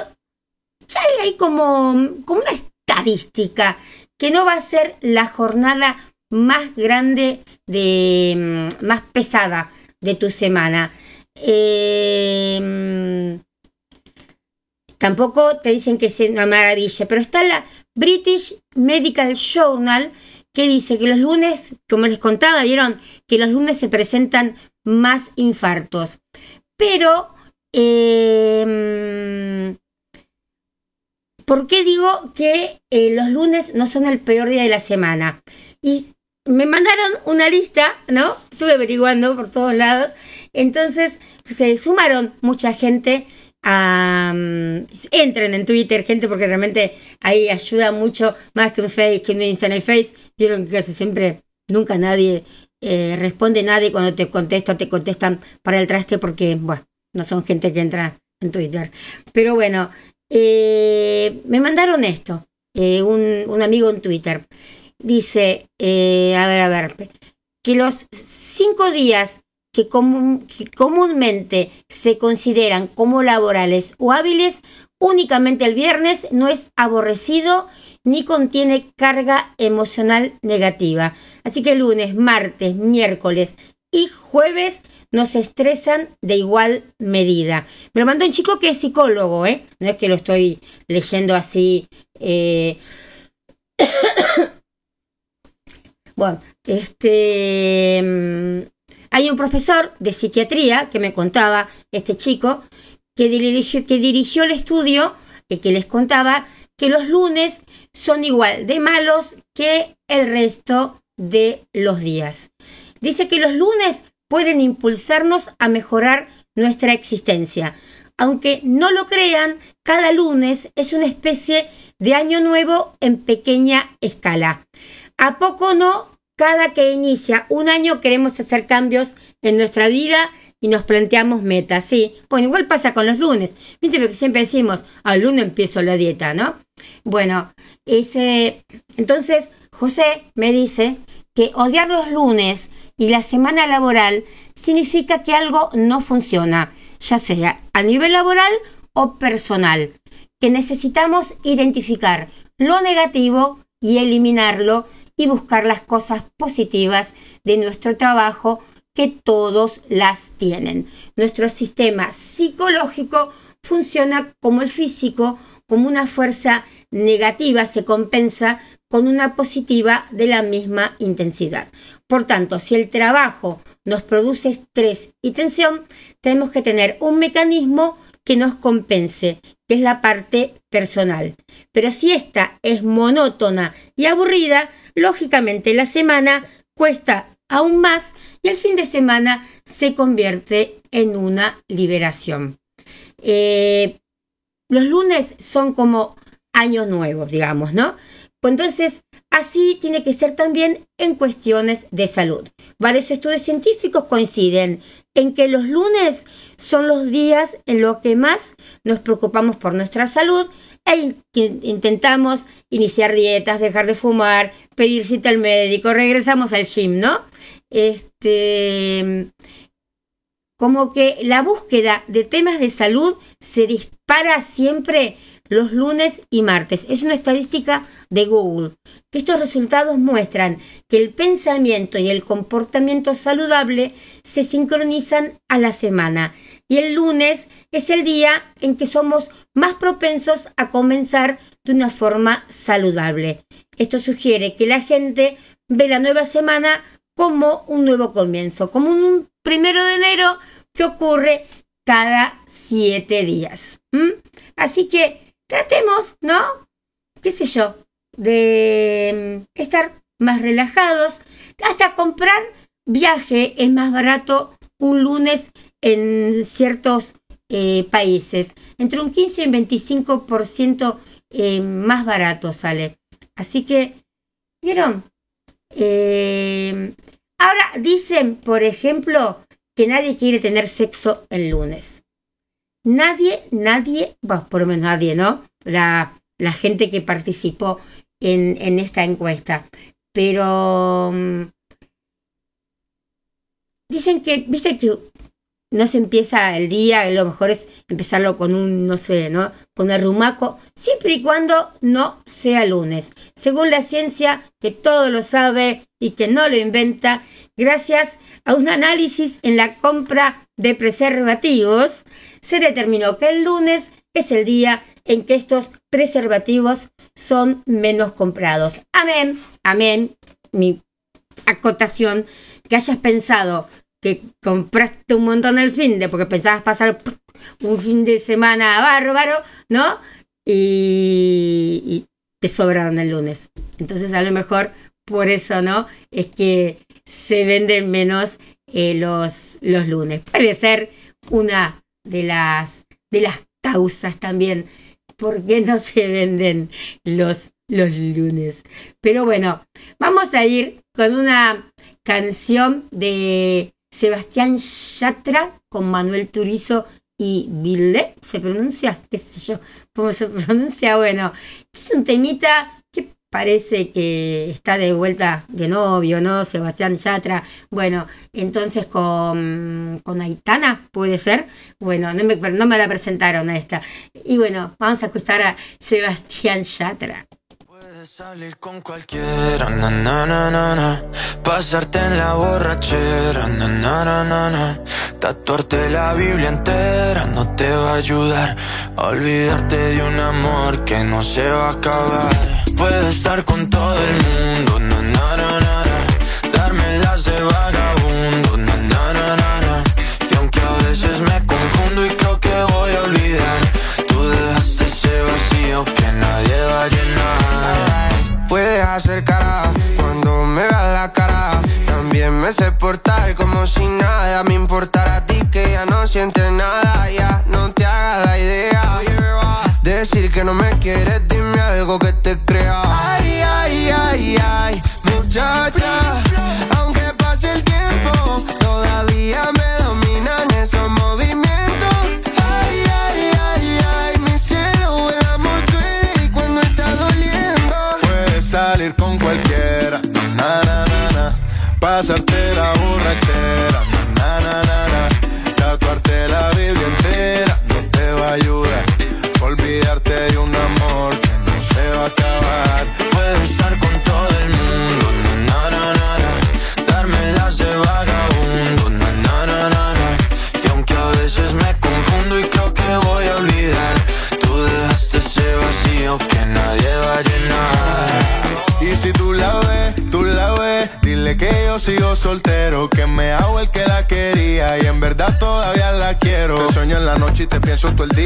ya hay como, como una estadística que no va a ser la jornada más grande, de, más pesada de tu semana. Em, tampoco te dicen que es una maravilla, pero está la British Medical Journal que dice que los lunes, como les contaba, vieron que los lunes se presentan más infartos. Pero em, ¿por qué digo que eh, los lunes no son el peor día de la semana? Y me mandaron una lista, ¿no? Estuve averiguando por todos lados. Entonces se sumaron mucha gente mm, entren en Twitter, gente, porque realmente ahí ayuda mucho más que un Face, que un Insta en el Face. Vieron que casi siempre, nunca nadie eh, responde nadie cuando te contesta, te contestan para el traste porque, bueno, no son gente que entra en Twitter. Pero bueno, eh, me mandaron esto, eh, un, un amigo en Twitter. Dice, eh, a ver, a ver, que los cinco días que, común- que comúnmente se consideran como laborales o hábiles, únicamente el viernes no es aborrecido ni contiene carga emocional negativa. Así que lunes, martes, miércoles y jueves nos estresan de igual medida. Me lo mandó un chico que es psicólogo, ¿eh? No es que lo estoy leyendo así. eh, Bueno, este. Hay un profesor de psiquiatría que me contaba, este chico, que dirigió, que dirigió el estudio y que les contaba que los lunes son igual de malos que el resto de los días. Dice que los lunes pueden impulsarnos a mejorar nuestra existencia. Aunque no lo crean, cada lunes es una especie de año nuevo en pequeña escala. ¿A poco no? Cada que inicia un año queremos hacer cambios en nuestra vida y nos planteamos metas, sí. Bueno, igual pasa con los lunes. Viste lo que siempre decimos, al lunes empiezo la dieta, ¿no? Bueno, ese... Entonces, José me dice que odiar los lunes y la semana laboral significa que algo no funciona, ya sea a nivel laboral o personal, que necesitamos identificar lo negativo y eliminarlo y buscar las cosas positivas de nuestro trabajo que todos las tienen. Nuestro sistema psicológico funciona como el físico, como una fuerza negativa se compensa con una positiva de la misma intensidad. Por tanto, si el trabajo nos produce estrés y tensión, tenemos que tener un mecanismo que nos compense, que es la parte personal. Pero si esta es monótona y aburrida, lógicamente la semana cuesta aún más y el fin de semana se convierte en una liberación. Eh, los lunes son como años nuevos, digamos, ¿no? Entonces, así tiene que ser también en cuestiones de salud. Varios estudios científicos coinciden en que los lunes son los días en los que más nos preocupamos por nuestra salud e in- in- intentamos iniciar dietas, dejar de fumar, pedir cita al médico, regresamos al gym, ¿no? Este, como que la búsqueda de temas de salud se dispara siempre los lunes y martes. Es una estadística de Google. Estos resultados muestran que el pensamiento y el comportamiento saludable se sincronizan a la semana. Y el lunes es el día en que somos más propensos a comenzar de una forma saludable. Esto sugiere que la gente ve la nueva semana como un nuevo comienzo, como un primero de enero que ocurre cada siete días. Así que tratemos, ¿no? ¿Qué sé yo? De mm, estar más relajados, hasta comprar viaje es más barato un lunes en ciertos eh, países, entre un 15 y un 25% eh, más barato sale. Así que, ¿vieron? Eh, ahora dicen, por ejemplo, que nadie quiere tener sexo el lunes. Nadie, nadie, bueno, por lo menos nadie, ¿no? La, la gente que participó en, en esta encuesta. Pero mm, dicen que, viste que no se empieza el día, lo mejor es empezarlo con un, no sé, ¿no? Con el rumaco, siempre y cuando no sea lunes. Según la ciencia, que todo lo sabe y que no lo inventa, gracias a un análisis en la compra de preservativos, se determinó que el lunes es el día en que estos preservativos son menos comprados. Amén, amén, mi acotación, que hayas pensado que compraste un montón el fin de porque pensabas pasar un fin de semana bárbaro, ¿no? y, y te sobraron el lunes. Entonces a lo mejor por eso, ¿no? Es que se venden menos eh, los, los lunes. Puede ser una de las, de las causas también. ¿Por qué no se venden los, los lunes? Pero bueno, vamos a ir con una canción de Sebastián Yatra con Manuel Turizo y Ville, ¿se pronuncia? ¿Qué sé yo? ¿Cómo se pronuncia? Bueno, es un temita parece que está de vuelta de novio, ¿no? Sebastián Yatra. Bueno, entonces con, con Aitana, ¿puede ser? Bueno, no me, no me la presentaron a esta. Y bueno, vamos a escuchar a Sebastián Yatra. Puedes salir con cualquiera, na, na, na, pasarte en la borrachera, tatuarte la Biblia entera no te va a ayudar olvidarte de un amor que no se va a acabar. Puedes estar con todo el mundo, na, na, na, na, na. darme las de vagabundo, na, na, na, na, na. y aunque a veces me confundo y creo que voy a olvidar, tú dejaste ese vacío que nadie va a llenar. Puedes hacer cara cuando me veas la cara. También me sé portar como si nada me importara a ti que ya no sientes nada. Ya no te hagas la idea. Decir que no me quieres, algo que te crea. Ay, ay, ay, ay, muchacha. Aunque pase el tiempo, todavía me dominan esos movimientos. Ay, ay, ay, ay, mi cielo, el amor duele y cuando está doliendo. Puedes salir con cualquiera, na, na, na, na. pasarte la borrachera, na, na, na, na. tatuarte la Biblia entera no te va a ayudar.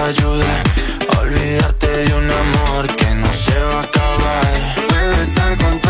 va a olvidarte de un amor que no se va a acabar. Puedes estar con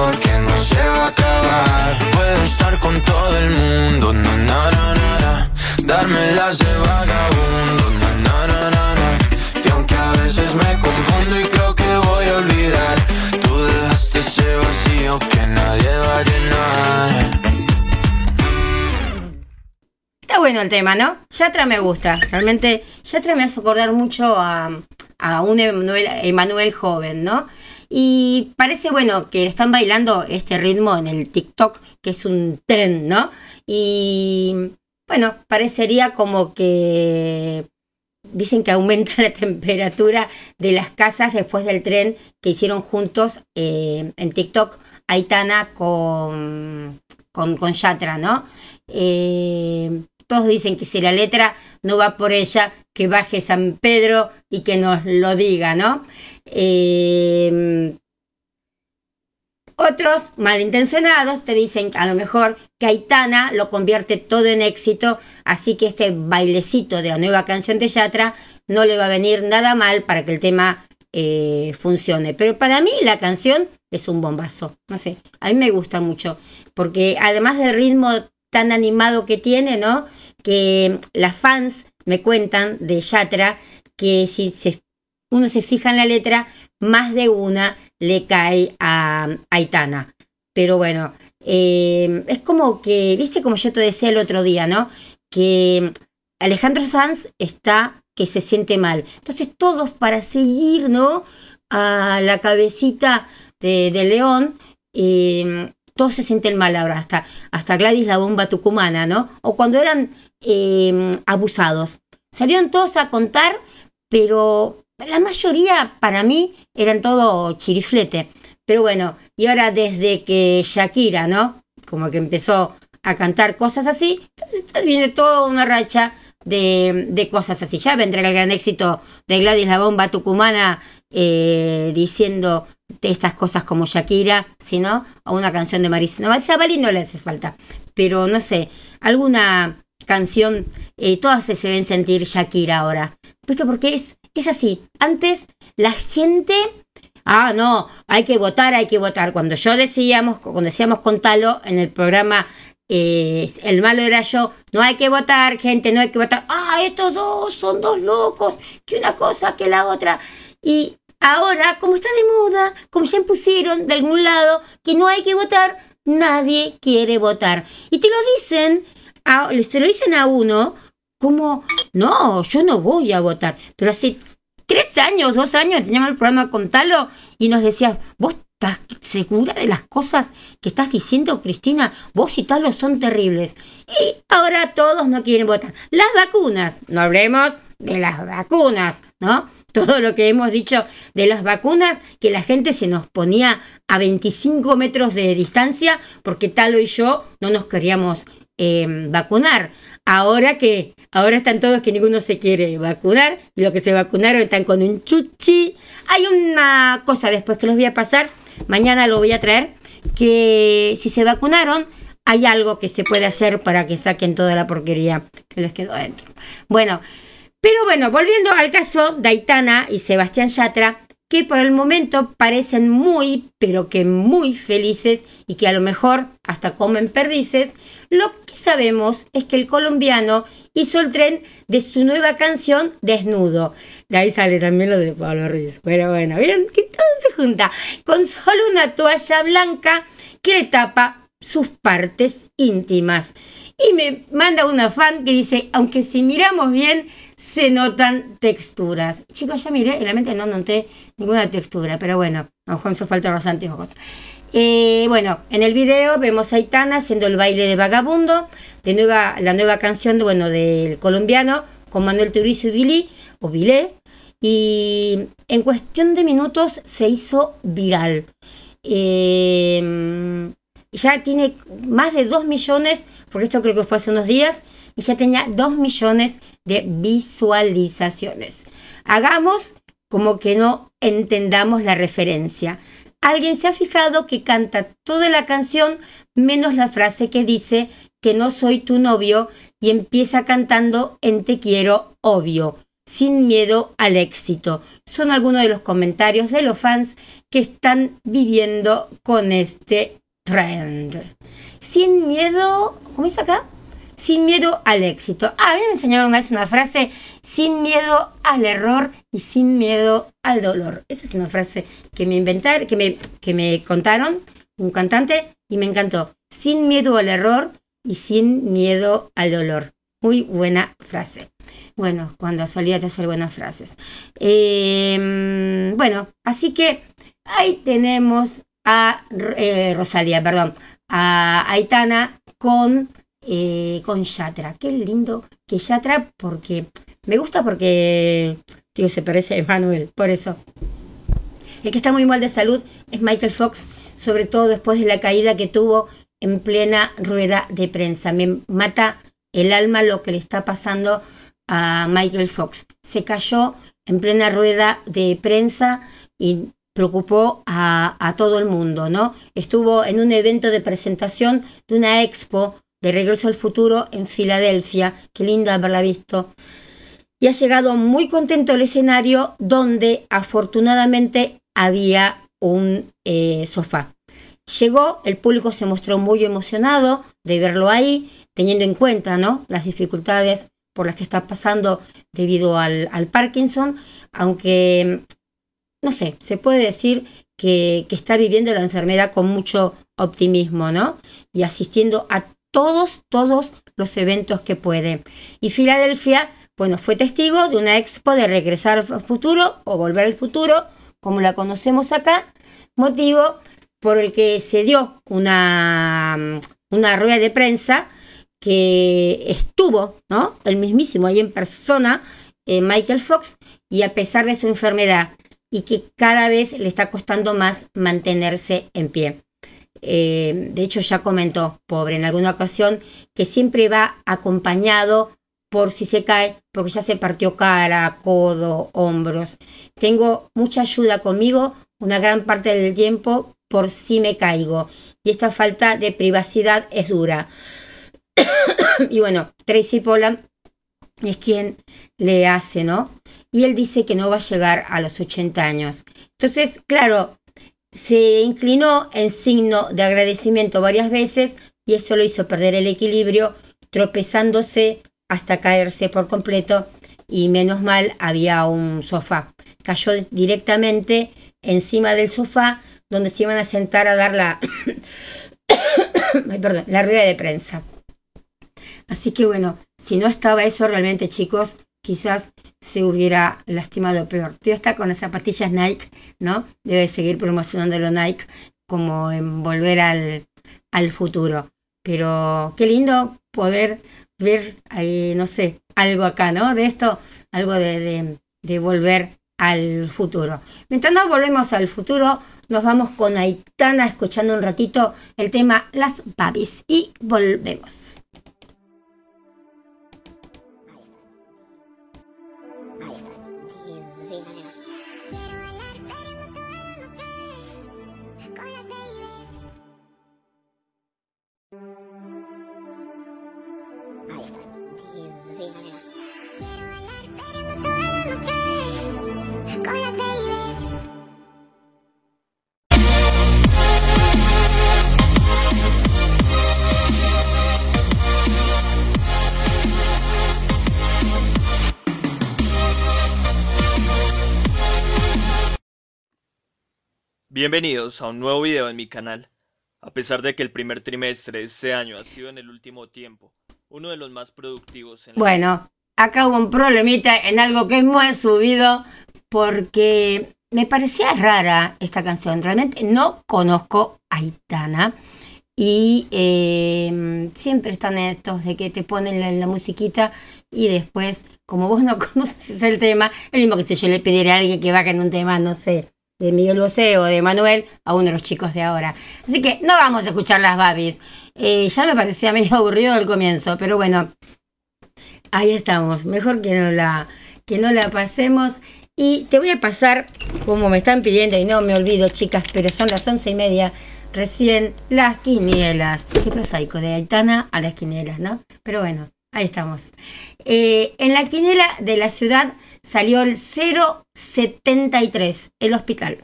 amor que no se va a acabar. Puedo estar con todo el mundo, na na na na, na. darme las de vagabundo, na na na na, na. y aunque a veces me confundo y creo que voy a olvidar, tú dejaste ese vacío que nadie va a llenar. Está bueno el tema, ¿no? Yatra me gusta. Realmente, Yatra me hace acordar mucho a, a un Emanuel joven, ¿no? Y parece, bueno, que están bailando este ritmo en el TikTok, que es un tren, ¿no? Y bueno, parecería como que dicen que aumenta la temperatura de las casas después del tren que hicieron juntos eh, en TikTok Aitana con, con, con ¿no? Eh, todos dicen que si la letra no va por ella, que baje San Pedro y que nos lo diga, ¿no? Eh, Otros malintencionados te dicen a lo mejor que lo convierte todo en éxito, así que este bailecito de la nueva canción de Yatra no le va a venir nada mal para que el tema eh, funcione. Pero para mí la canción es un bombazo, no sé, a mí me gusta mucho, porque además del ritmo tan animado que tiene, ¿no? Que las fans me cuentan de Yatra que si se, uno se fija en la letra, más de una le cae a Aitana. Pero bueno, eh, es como que, viste como yo te decía el otro día, ¿no? Que Alejandro Sanz está que se siente mal. Entonces todos para seguir, ¿no? A la cabecita de, León, eh, todos se sienten mal ahora, hasta, hasta Gladys la bomba tucumana, ¿no? O cuando eran eh, abusados. Salieron todos a contar, pero la mayoría para mí eran todo chiriflete. Pero bueno, y ahora desde que Shakira, ¿no? Como que empezó a cantar cosas así, entonces viene toda una racha de, de, cosas así. Ya vendrá el gran éxito de Gladys la bomba tucumana eh, diciendo de estas cosas como Shakira, sino a una canción de Marisa. No, Marisa Bali no le hace falta, pero no sé, alguna canción, eh, todas se, ven sentir Shakira ahora. ¿Viste? Porque es, es así. Antes la gente Ah, no, hay que votar, hay que votar. Cuando yo decíamos, cuando decíamos con Talo en el programa eh, El malo era yo, no hay que votar, gente, no hay que votar. Ah, estos dos son dos locos, que una cosa que la otra. Y ahora, como está de moda, como ya impusieron de algún lado que no hay que votar, nadie quiere votar. Y te lo dicen, a, se lo dicen a uno como, no, yo no voy a votar. Pero hace tres años, dos años teníamos el programa con Talo y nos decías, vos estás segura de las cosas que estás diciendo, Cristina, vos y Talo son terribles. Y ahora todos no quieren votar. Las vacunas, no hablemos de las vacunas, ¿no? Todo lo que hemos dicho de las vacunas, que la gente se nos ponía a 25 metros de distancia porque Talo y yo no nos queríamos eh, vacunar. Ahora que, ahora están todos que ninguno se quiere vacunar, los que se vacunaron están con un chuchi. Hay una cosa después que los voy a pasar, mañana lo voy a traer, que si se vacunaron, hay algo que se puede hacer para que saquen toda la porquería que les quedó adentro. Bueno, pero bueno, volviendo al caso de y Sebastián Yatra, que por el momento parecen muy, pero que muy felices y que a lo mejor hasta comen perdices, lo que sabemos es que el colombiano hizo el tren de su nueva canción Desnudo. De ahí sale también lo de Pablo Ruiz. Pero bueno, vieron que todo se junta con solo una toalla blanca que le tapa sus partes íntimas. Y me manda una fan que dice, aunque si miramos bien, se notan texturas. Chicos, ya miré realmente no noté ninguna textura, pero bueno, a lo mejor me falta los anteojos. Eh, bueno, en el video vemos a Aitana haciendo el baile de Vagabundo, de nueva, la nueva canción de, bueno, del colombiano, con Manuel Turizo y Billy, o Vilé, y en cuestión de minutos se hizo viral. Eh, ya tiene más de 2 millones, porque esto creo que fue hace unos días, y ya tenía 2 millones de visualizaciones. Hagamos como que no entendamos la referencia. Alguien se ha fijado que canta toda la canción menos la frase que dice que no soy tu novio y empieza cantando en te quiero obvio, sin miedo al éxito. Son algunos de los comentarios de los fans que están viviendo con este trend. Sin miedo, ¿cómo es acá? Sin miedo al éxito. Ah, a mí me enseñaron una frase, sin miedo al error y sin miedo al dolor. Esa es una frase que me inventaron, que me, que me contaron un cantante y me encantó. Sin miedo al error y sin miedo al dolor. Muy buena frase. Bueno, cuando solía de hacer buenas frases. Em, bueno, así que ahí tenemos a eh, Rosalía, perdón, a Aitana con, eh, con Yatra. Qué lindo que Yatra, porque me gusta porque, digo, se parece a Emanuel, por eso. El que está muy mal de salud es Michael Fox, sobre todo después de la caída que tuvo en plena rueda de prensa. Me mata el alma lo que le está pasando a Michael Fox. Se cayó en plena rueda de prensa y preocupó a todo el mundo, ¿no? Estuvo en un evento de presentación de una expo de Regreso al Futuro en Filadelfia. Qué linda haberla visto. Y ha llegado muy contento al escenario donde afortunadamente había un eh, sofá. Llegó, el público se mostró muy emocionado de verlo ahí, teniendo en cuenta ¿no? las dificultades por las que está pasando debido al, al Parkinson, aunque, no sé, se puede decir que, está viviendo la enfermedad con mucho optimismo, ¿no? Y asistiendo a todos, todos los eventos que puede. Y Filadelfia, bueno, fue testigo de una expo de regresar al futuro o volver al futuro, como la conocemos acá, motivo por el que se dio una, una rueda de prensa que estuvo, ¿no? El mismísimo ahí en persona, eh, Michael Fox, y a pesar de su enfermedad, y que cada vez le está costando más mantenerse en pie. Eh, de hecho, ya comentó, pobre, en alguna ocasión, que siempre va acompañado por si se cae, porque ya se partió cara, codo, hombros. Tengo mucha ayuda conmigo una gran parte del tiempo por si me caigo. Y esta falta de privacidad es dura. y bueno, Tracy Poland es quien le hace, ¿no? Y él dice que no va a llegar a los 80 años. Entonces, claro, se inclinó en signo de agradecimiento varias veces y eso lo hizo perder el equilibrio, tropezándose hasta caerse por completo y menos mal había un sofá. Cayó directamente encima del sofá donde se iban a sentar a dar la, perdón, la rueda de prensa. Así que bueno, si no estaba eso realmente chicos, quizás se hubiera lastimado peor. Tío está con las zapatillas Nike, ¿no? Debe seguir promocionando lo Nike como en volver al, al futuro. Pero qué lindo poder ver ahí, no sé, algo acá, ¿no? De esto, algo de, de, de volver al futuro. Mientras nos volvemos al futuro, nos vamos con Aitana escuchando un ratito el tema Las Babis y volvemos. Bienvenidos a un nuevo video en mi canal. A pesar de que el primer trimestre de este año ha sido en el último tiempo uno de los más productivos. En bueno, acá hubo un problemita en algo que hemos subido porque me parecía rara esta canción. Realmente no conozco a Aitana. Y eh, siempre están estos de que te ponen la, la, musiquita y después, como vos no conoces el tema, el mismo que si yo le pidiera a alguien que baje en un tema, no sé, de Miguel Bosé o de Manuel a uno de los chicos de ahora. Así que no vamos a escuchar las babis. Eh, ya me parecía medio aburrido el comienzo, pero bueno, ahí estamos. Mejor que no la, que no la pasemos. Y te voy a pasar, como me están pidiendo, y no me olvido, chicas, pero son las once y media, recién las quinielas. Qué prosaico, de Aitana a las quinielas, ¿no? Pero bueno, ahí estamos. Eh, en la quiniela de la ciudad salió el 073, el hospital.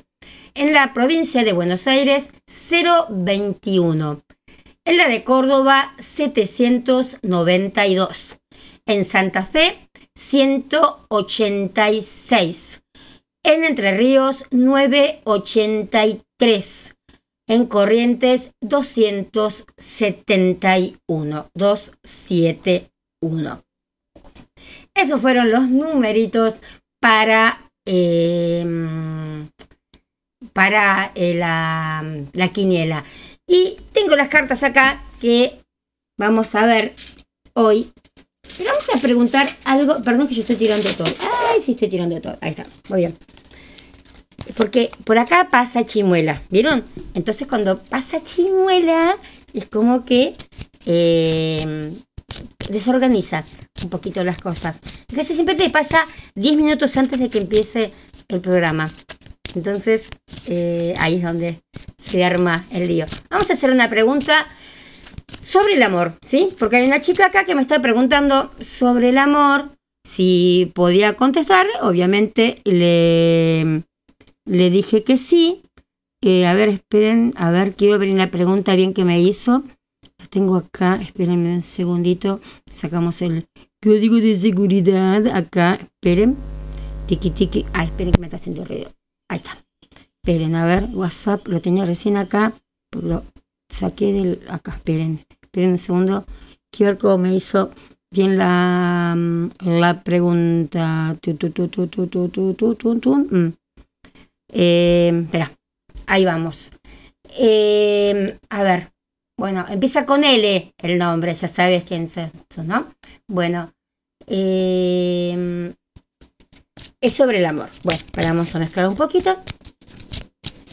En la provincia de Buenos Aires, 021. En la de Córdoba, 792. En Santa Fe, 186. En Entre Ríos, 983. En Corrientes, 271. 271. Esos fueron los numeritos para, eh, para eh, la, la quiniela. Y tengo las cartas acá que vamos a ver hoy. Pero vamos a preguntar algo. Perdón que yo estoy tirando todo. Ay, sí estoy tirando todo. Ahí está. Muy bien. Porque por acá pasa chimuela. ¿Vieron? Entonces cuando pasa chimuela es como que eh, desorganiza un poquito las cosas. Entonces siempre te pasa 10 minutos antes de que empiece el programa. Entonces, eh, ahí es donde se arma el lío. Vamos a hacer una pregunta sobre el amor, ¿sí? Porque hay una chica acá que me está preguntando sobre el amor, si podía contestar, obviamente le, le dije que sí. Eh, a ver, esperen, a ver, quiero ver la pregunta bien que me hizo. Las tengo acá, espérenme un segundito. Sacamos el código de seguridad acá, esperen. Tiki tiki. Ah, esperen que me está haciendo ruido. Ahí está. Esperen, a ver, WhatsApp lo tenía recién acá. Pues lo saqué del. Acá, esperen. Esperen un segundo. Quiero ver cómo me hizo bien la, mm, la pregunta. Tu, tu, tu, mm. eh, espera, ahí vamos. Eh, a ver, bueno, empieza con L el nombre, ya sabes quién es, ¿no? Bueno, eh, es sobre el amor. Bueno, vamos a mezclar un poquito.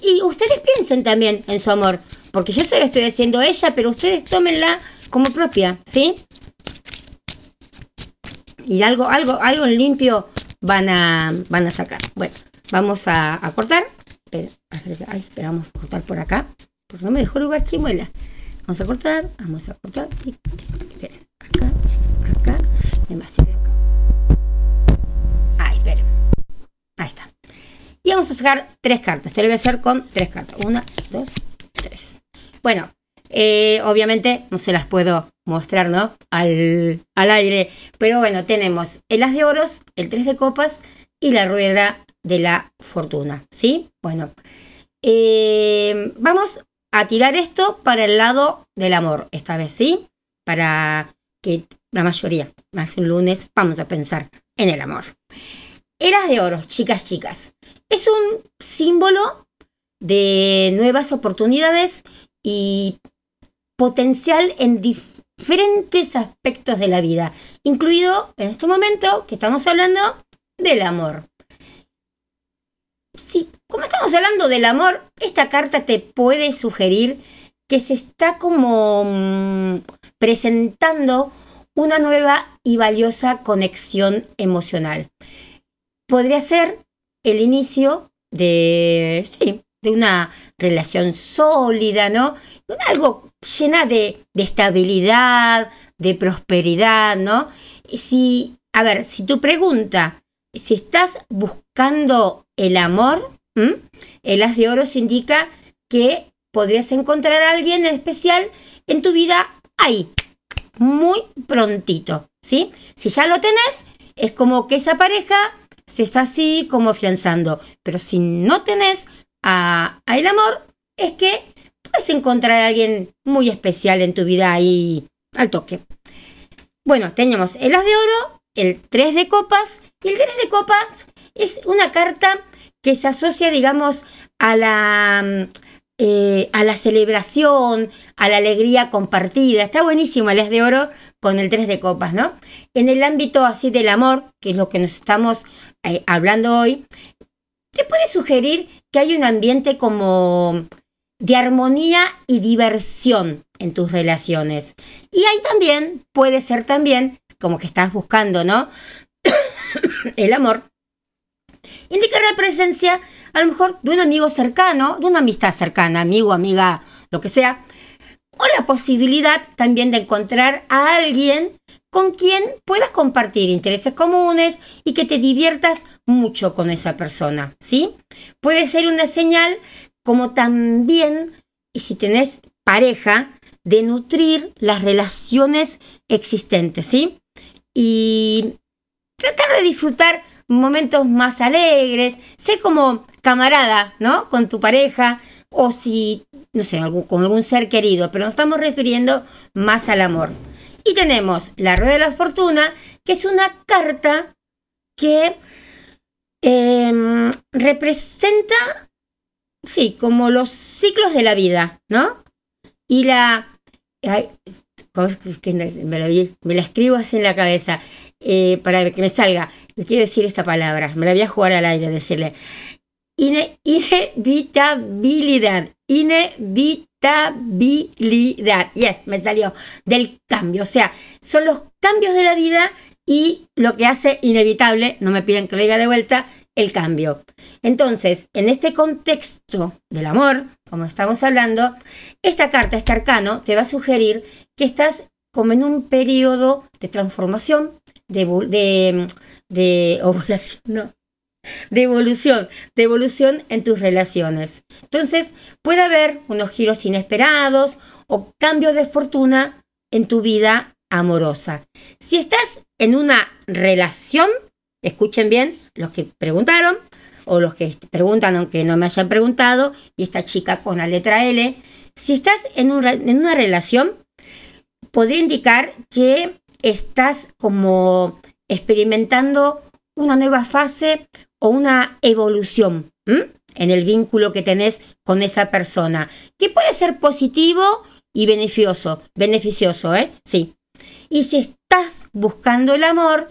Y ustedes piensen también en su amor, porque yo se lo estoy diciendo a ella, pero ustedes tómenla como propia, ¿sí? Y algo, algo, algo limpio van a, van a sacar. Bueno, vamos a, cortar. Pero, ay, espera, vamos a cortar por acá, porque no me dejó lugar chimuela. Vamos a cortar, vamos a cortar. Esperen, acá, acá, demasiado acá. Ahí, esperen. Ahí está. Y vamos a sacar tres cartas. Te lo voy a hacer con tres cartas. Una, dos, tres. Bueno, eh, obviamente no se las puedo mostrar, ¿no? Al, al aire. Pero bueno, tenemos el as de oros, el tres de copas y la rueda de la fortuna. ¿Sí? Bueno. Eh, vamos a tirar esto para el lado del amor, esta vez, ¿sí? Para que la mayoría, más un lunes, vamos a pensar en el amor. Eras de oro, chicas, chicas. Es un símbolo de nuevas oportunidades y potencial en diferentes aspectos de la vida, incluido en este momento que estamos hablando del amor. Sí, como estamos hablando del amor, esta carta te puede sugerir que se está como mm, presentando una nueva y valiosa conexión emocional. Podría ser el inicio de, sí, de una relación sólida, ¿no? Algo llena de, de estabilidad, de prosperidad, ¿no? Si, a ver, si tu pregunta si estás buscando el amor, el as de oros indica que podrías encontrar a alguien especial en tu vida ahí, muy prontito, ¿sí? Si ya lo tenés, es como que esa pareja se está así como afianzando. Pero si no tenés a el amor, es que puedes encontrar a alguien muy especial en tu vida ahí al toque. Bueno, tenemos el as de oro, el 3 de copas. Y el 3 de copas es una carta que se asocia, digamos, a la, eh, a la celebración, a la alegría compartida. Está buenísimo el as de oro con el 3 de copas, ¿no? En el ámbito así del amor, que es lo que nos estamos eh, hablando hoy, te puede sugerir que hay un ambiente como de armonía y diversión en tus relaciones. Y ahí también puede ser también como que estás buscando, ¿no? el amor, indica la presencia a lo mejor de un amigo cercano, de una amistad cercana, amigo, amiga, lo que sea, o la posibilidad también de encontrar a alguien con quien puedas compartir intereses comunes y que te diviertas mucho con esa persona, ¿sí? Puede ser una señal como también, y si tenés pareja, de nutrir las relaciones existentes, ¿sí? y tratar de disfrutar momentos más alegres, ser como camarada, ¿no? Con tu pareja o si, no sé, con algún ser querido, pero nos estamos refiriendo más al amor. Y tenemos la rueda de la fortuna, que es una carta que em, representa, sí, como los ciclos de la vida, ¿no? Y la, me la escribo así en la cabeza eh, para que me salga. Le quiero decir esta palabra, me la voy a jugar al aire, decirle. inevitabilidad, inevitabilidad. Ya, me salió del cambio. O sea, son los cambios de la vida y lo que hace inevitable, no me piden que lo diga de vuelta, el cambio. Entonces, en este contexto del amor, como estamos hablando, esta carta, este arcano, te va a sugerir que estás como en un periodo de transformación, de, de, de ovulación, no, de evolución, de evolución en tus relaciones. Entonces, puede haber unos giros inesperados o cambios de fortuna en tu vida amorosa. Si estás en una relación, escuchen bien los que preguntaron o los que preguntan aunque no me hayan preguntado, y esta chica con la letra L, si estás en, en una relación, podría indicar que estás como experimentando una nueva fase o una evolución en el vínculo que tenés con esa persona, que puede ser positivo y beneficioso, beneficioso, ¿eh? Sí. Y si estás buscando el amor,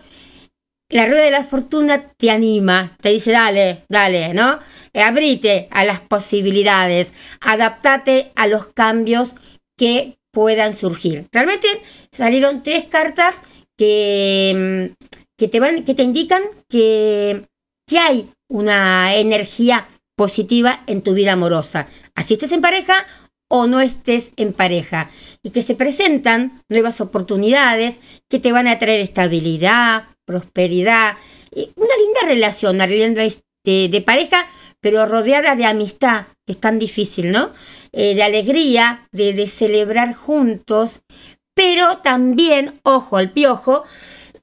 la rueda de la fortuna te anima, te dice, dale, dale, ¿no? Eh, abrite a las posibilidades, adaptate a los cambios que puedan surgir. Realmente salieron tres cartas que, mm, que, te, van, que te indican que, que hay una energía positiva en tu vida amorosa. Así estés en pareja o no estés en pareja. Y que se presentan nuevas oportunidades que te van a traer estabilidad, prosperidad, eh, una linda relación, una linda este, de pareja, pero rodeada de amistad, es tan difícil, ¿no? Eh, de alegría, de, celebrar juntos, pero también, ojo al piojo,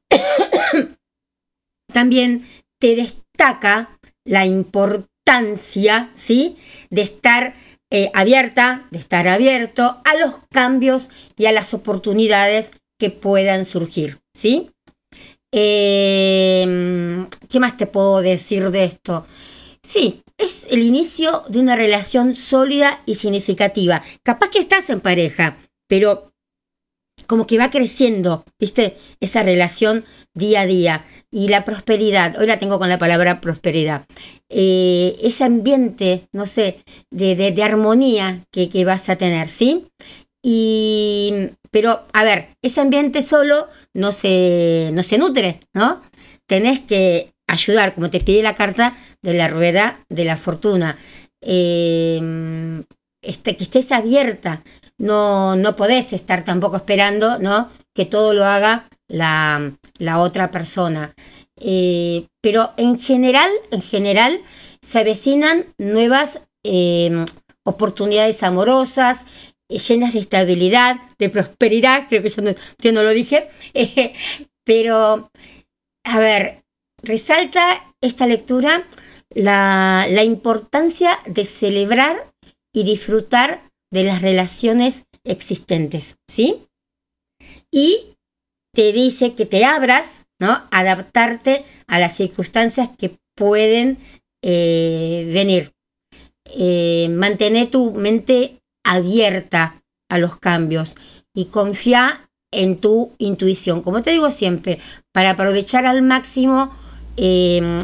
también te destaca la importancia, ¿sí? De estar eh, abierta, de estar abierto a los cambios y a las oportunidades que puedan surgir, ¿sí? Eh, ¿Qué más te puedo decir de esto? Sí, es el inicio de una relación sólida y significativa. Capaz que estás en pareja, pero como que va creciendo, ¿viste? Esa relación día a día. Y la prosperidad, hoy la tengo con la palabra prosperidad. Eh, ese ambiente, no sé, de, de- de armonía que, que vas a tener, ¿sí? Y, pero, a ver, ese ambiente solo no se, no se nutre, ¿no? Tenés que ayudar, como te pide la carta de la rueda de la fortuna. Eh, este, que estés abierta. No, no podés estar tampoco esperando, ¿no? Que todo lo haga la, la otra persona. Eh, pero en general, en general, se avecinan nuevas eh, oportunidades amorosas, eh, llenas de estabilidad, de prosperidad, creo que yo no, lo dije, pero, a ver, resalta esta lectura la, la importancia de celebrar y disfrutar de las relaciones existentes, ¿sí? Y te dice que te abras, ¿no? Adaptarte a las circunstancias que pueden eh, venir. Eh, mantener tu mente abierta a los cambios y confía en tu intuición. Como te digo siempre, para aprovechar al máximo eh,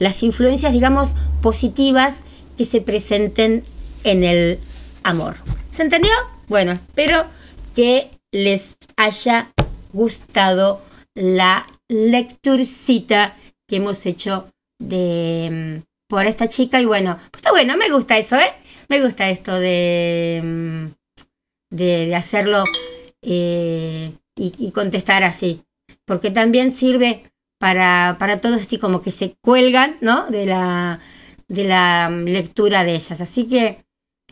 las influencias, digamos, positivas que se presenten en el amor. ¿Se entendió? Bueno, espero que les haya gustado la lecturcita que hemos hecho de mm, por esta chica y bueno, pues está bueno, me gusta eso, ¿eh? Me gusta esto de mm, de, hacerlo eh, y contestar así, porque también sirve para, para todos así como que se cuelgan, ¿no? De la de la mm, lectura de ellas, así que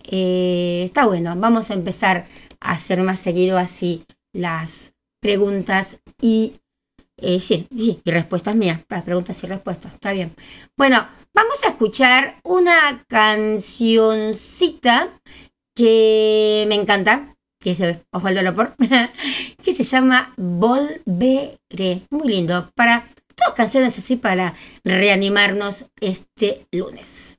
eh, está bueno, vamos a empezar a hacer más seguido así las preguntas y eh, sí, sí, y respuestas mías, para preguntas y respuestas, está bien. Bueno, vamos a escuchar una cancioncita que me encanta, que es de Osvaldo que se llama Volveré. Muy lindo, para todas canciones así para reanimarnos este lunes.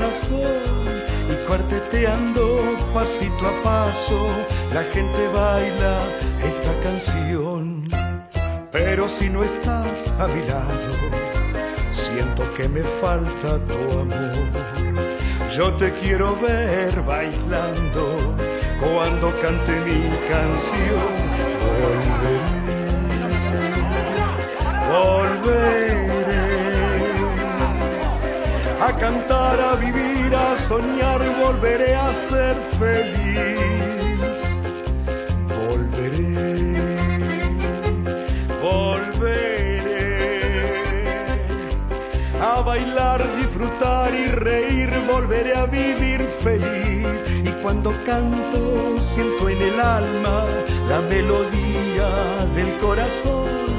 Y cuarteteando pasito a paso la gente baila esta canción. Pero si no estás a mi lado, siento que me falta tu amor. Yo te quiero ver bailando cuando cante mi canción. Volveré, volveré a cantar, a vivir, a soñar, volveré a ser feliz. Volveré, volveré a bailar, disfrutar y reír, volveré a vivir feliz. Y cuando canto, siento en el alma la melodía del corazón.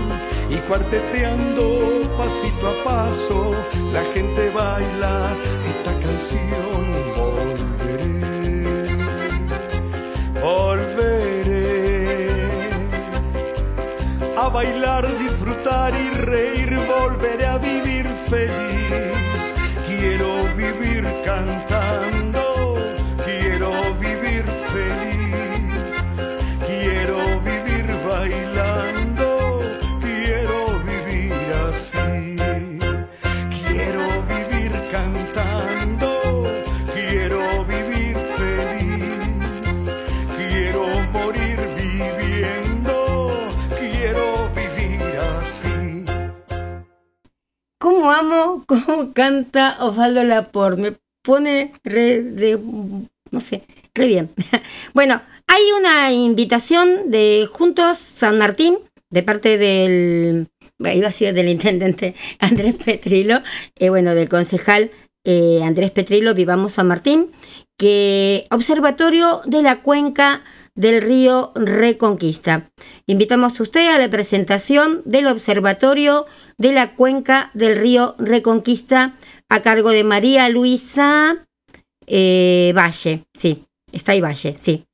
Y cuarteteando pasito a paso, la gente baila esta canción. Volveré, volveré a bailar, disfrutar y reír, volveré a vivir feliz. ¿Cómo amo cómo canta Osvaldo Lapor? Me pone re no sé, re bien. Bueno, hay una invitación de Juntos San Martín de parte del, iba a decir del intendente Andrés Petrilo, eh, bueno, del concejal eh, Andrés Petrilo, Vivamos San Martín, que Observatorio de la Cuenca del Río Reconquista. Invitamos a usted a la presentación del Observatorio de la Cuenca del Río Reconquista a cargo de María Luisa eh, Valle, sí, está ahí Valle, sí,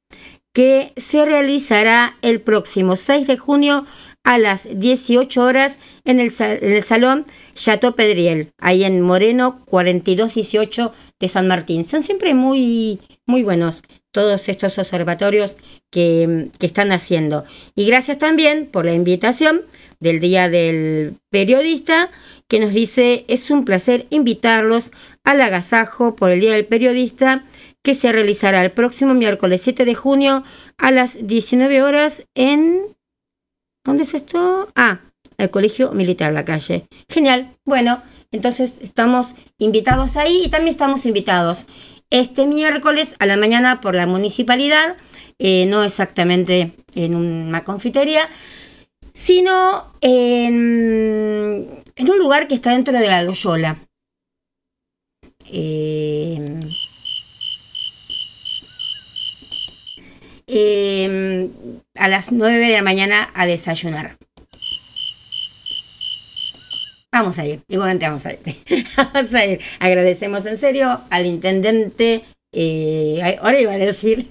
que se realizará el próximo 6 de junio a las 18 horas en el, en el Salón Chateau Pedriel, ahí en Moreno 4218 de San Martín. Son siempre muy, muy buenos todos estos observatorios que, que están haciendo. Y gracias también por la invitación del Día del Periodista, que nos dice, es un placer invitarlos al agasajo por el Día del Periodista, que se realizará el próximo miércoles 7 de junio a las 19 horas en... ¿Dónde es esto? Ah, el Colegio Militar La Calle. Genial. Bueno, entonces estamos invitados ahí y también estamos invitados este miércoles a la mañana por la municipalidad, eh, no exactamente en una confitería, sino en, un lugar que está dentro de la Loyola. Eh, eh, a las 9 de la mañana a desayunar. Vamos a ir, igualmente vamos a ir. vamos a ir. Agradecemos en serio al intendente, eh, ahora iba a decir,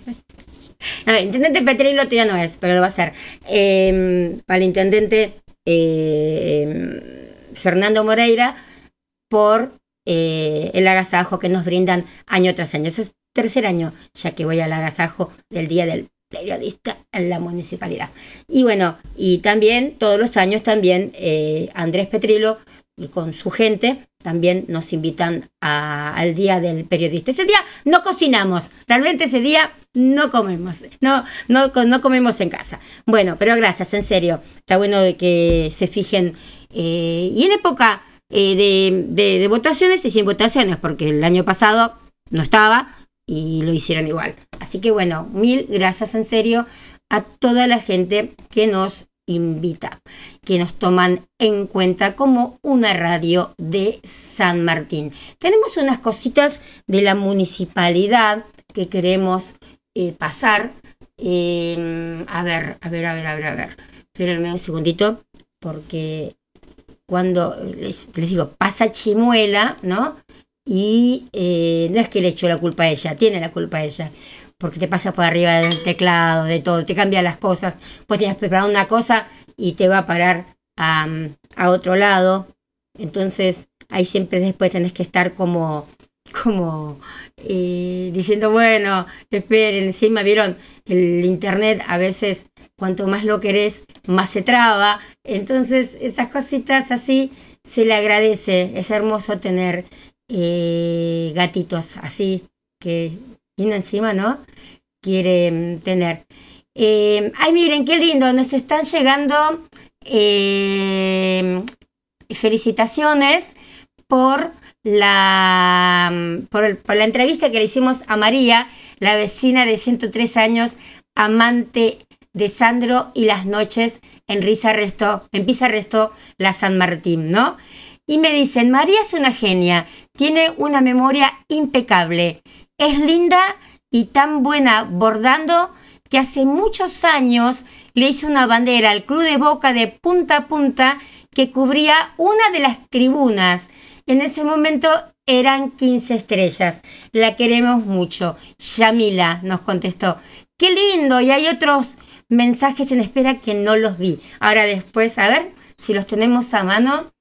no, intendente Petrilo ya no es, pero lo va a ser. Eh, al intendente eh, Fernando Moreira por eh, el agasajo que nos brindan año tras año. Ese es tercer año ya que voy al agasajo del Día del Periodista en la municipalidad. Y bueno, y también todos los años también eh, Andrés Petrilo y con su gente también nos invitan a- al Día del Periodista. Ese día no cocinamos, realmente ese día no comemos, no, no, no comemos en casa. Bueno, pero gracias, en serio, está bueno de que se fijen. eh, y en época eh, de- de votaciones y sin votaciones, porque el año pasado no estaba y lo hicieron igual. Así que bueno, mil gracias en serio a toda la gente que nos invita, que nos toman en cuenta como una radio de San Martín. Tenemos unas cositas de la municipalidad que queremos eh, pasar. Eh, a ver, a ver, a ver, a ver, a ver. Espérenme un segundito, porque cuando les, les digo, pasa chimuela, ¿no? Y eh, no es que le echo la culpa a ella, tiene la culpa a ella porque te pasa por arriba del teclado, de todo, te cambia las cosas. Pues tienes preparado una cosa y te va a parar a, a, otro lado. Entonces, ahí siempre después tenés que estar como, como eh, diciendo, bueno, esperen, encima vieron, el internet a veces cuanto más lo querés, más se traba. Entonces, esas cositas así se le agradece. Es hermoso tener eh, gatitos así que y encima, ¿no? Quiere mm, tener. Eh, ay, miren, qué lindo, nos están llegando eh, felicitaciones por la, mm, por, la entrevista que le hicimos a María, la vecina de 103 años, amante de Sandro y las noches en Risa Restó, en Pisa Restó, la San Martín, ¿no? Y me dicen, María es una genia, tiene una memoria impecable es linda y tan buena bordando que hace muchos años le hizo una bandera al Club de Boca de punta a punta que cubría una de las tribunas. En ese momento eran 15 estrellas. La queremos mucho. Yamila nos contestó. Qué lindo. Y hay otros mensajes en espera que no los vi. Ahora después, a ver si los tenemos a mano.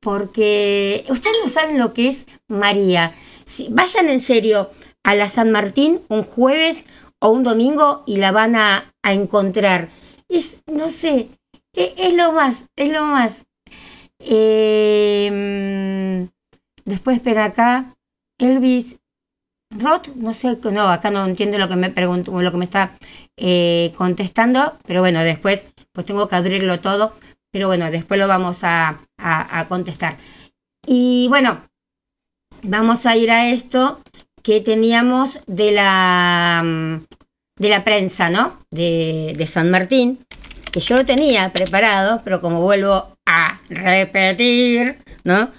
Porque ustedes no saben lo que es María. Si, vayan en serio a la San Martín un jueves o un domingo y la van a, a encontrar. Es, no sé, es, es, lo más, es lo más. Eh, después, espera acá, Elvis Roth, no sé, no, acá no entiendo lo que me pregunto, lo que me está eh, contestando, pero bueno, después pues tengo que abrirlo todo, pero bueno, después lo vamos a, a, contestar. Y bueno, vamos a ir a esto que teníamos de la, de la prensa, ¿no? De, de San Martín, que yo lo tenía preparado, pero como vuelvo a repetir, ¿no?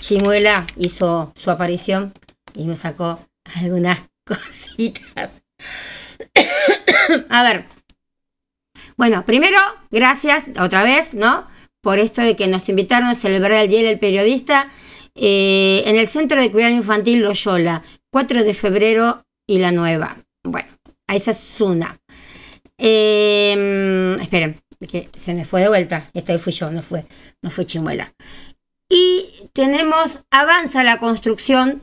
Chimuela hizo su aparición y me sacó algunas cositas. a ver. Bueno, primero, gracias otra vez, ¿no? Por esto de que nos invitaron a celebrar el Día del Periodista eh, en el Centro de Cuidado Infantil Loyola. 4 de febrero y la nueva. Bueno, esa es una. Esperen, que se me fue de vuelta. Esta fui yo, no fue, no fue Chimuela. Y tenemos, avanza la construcción,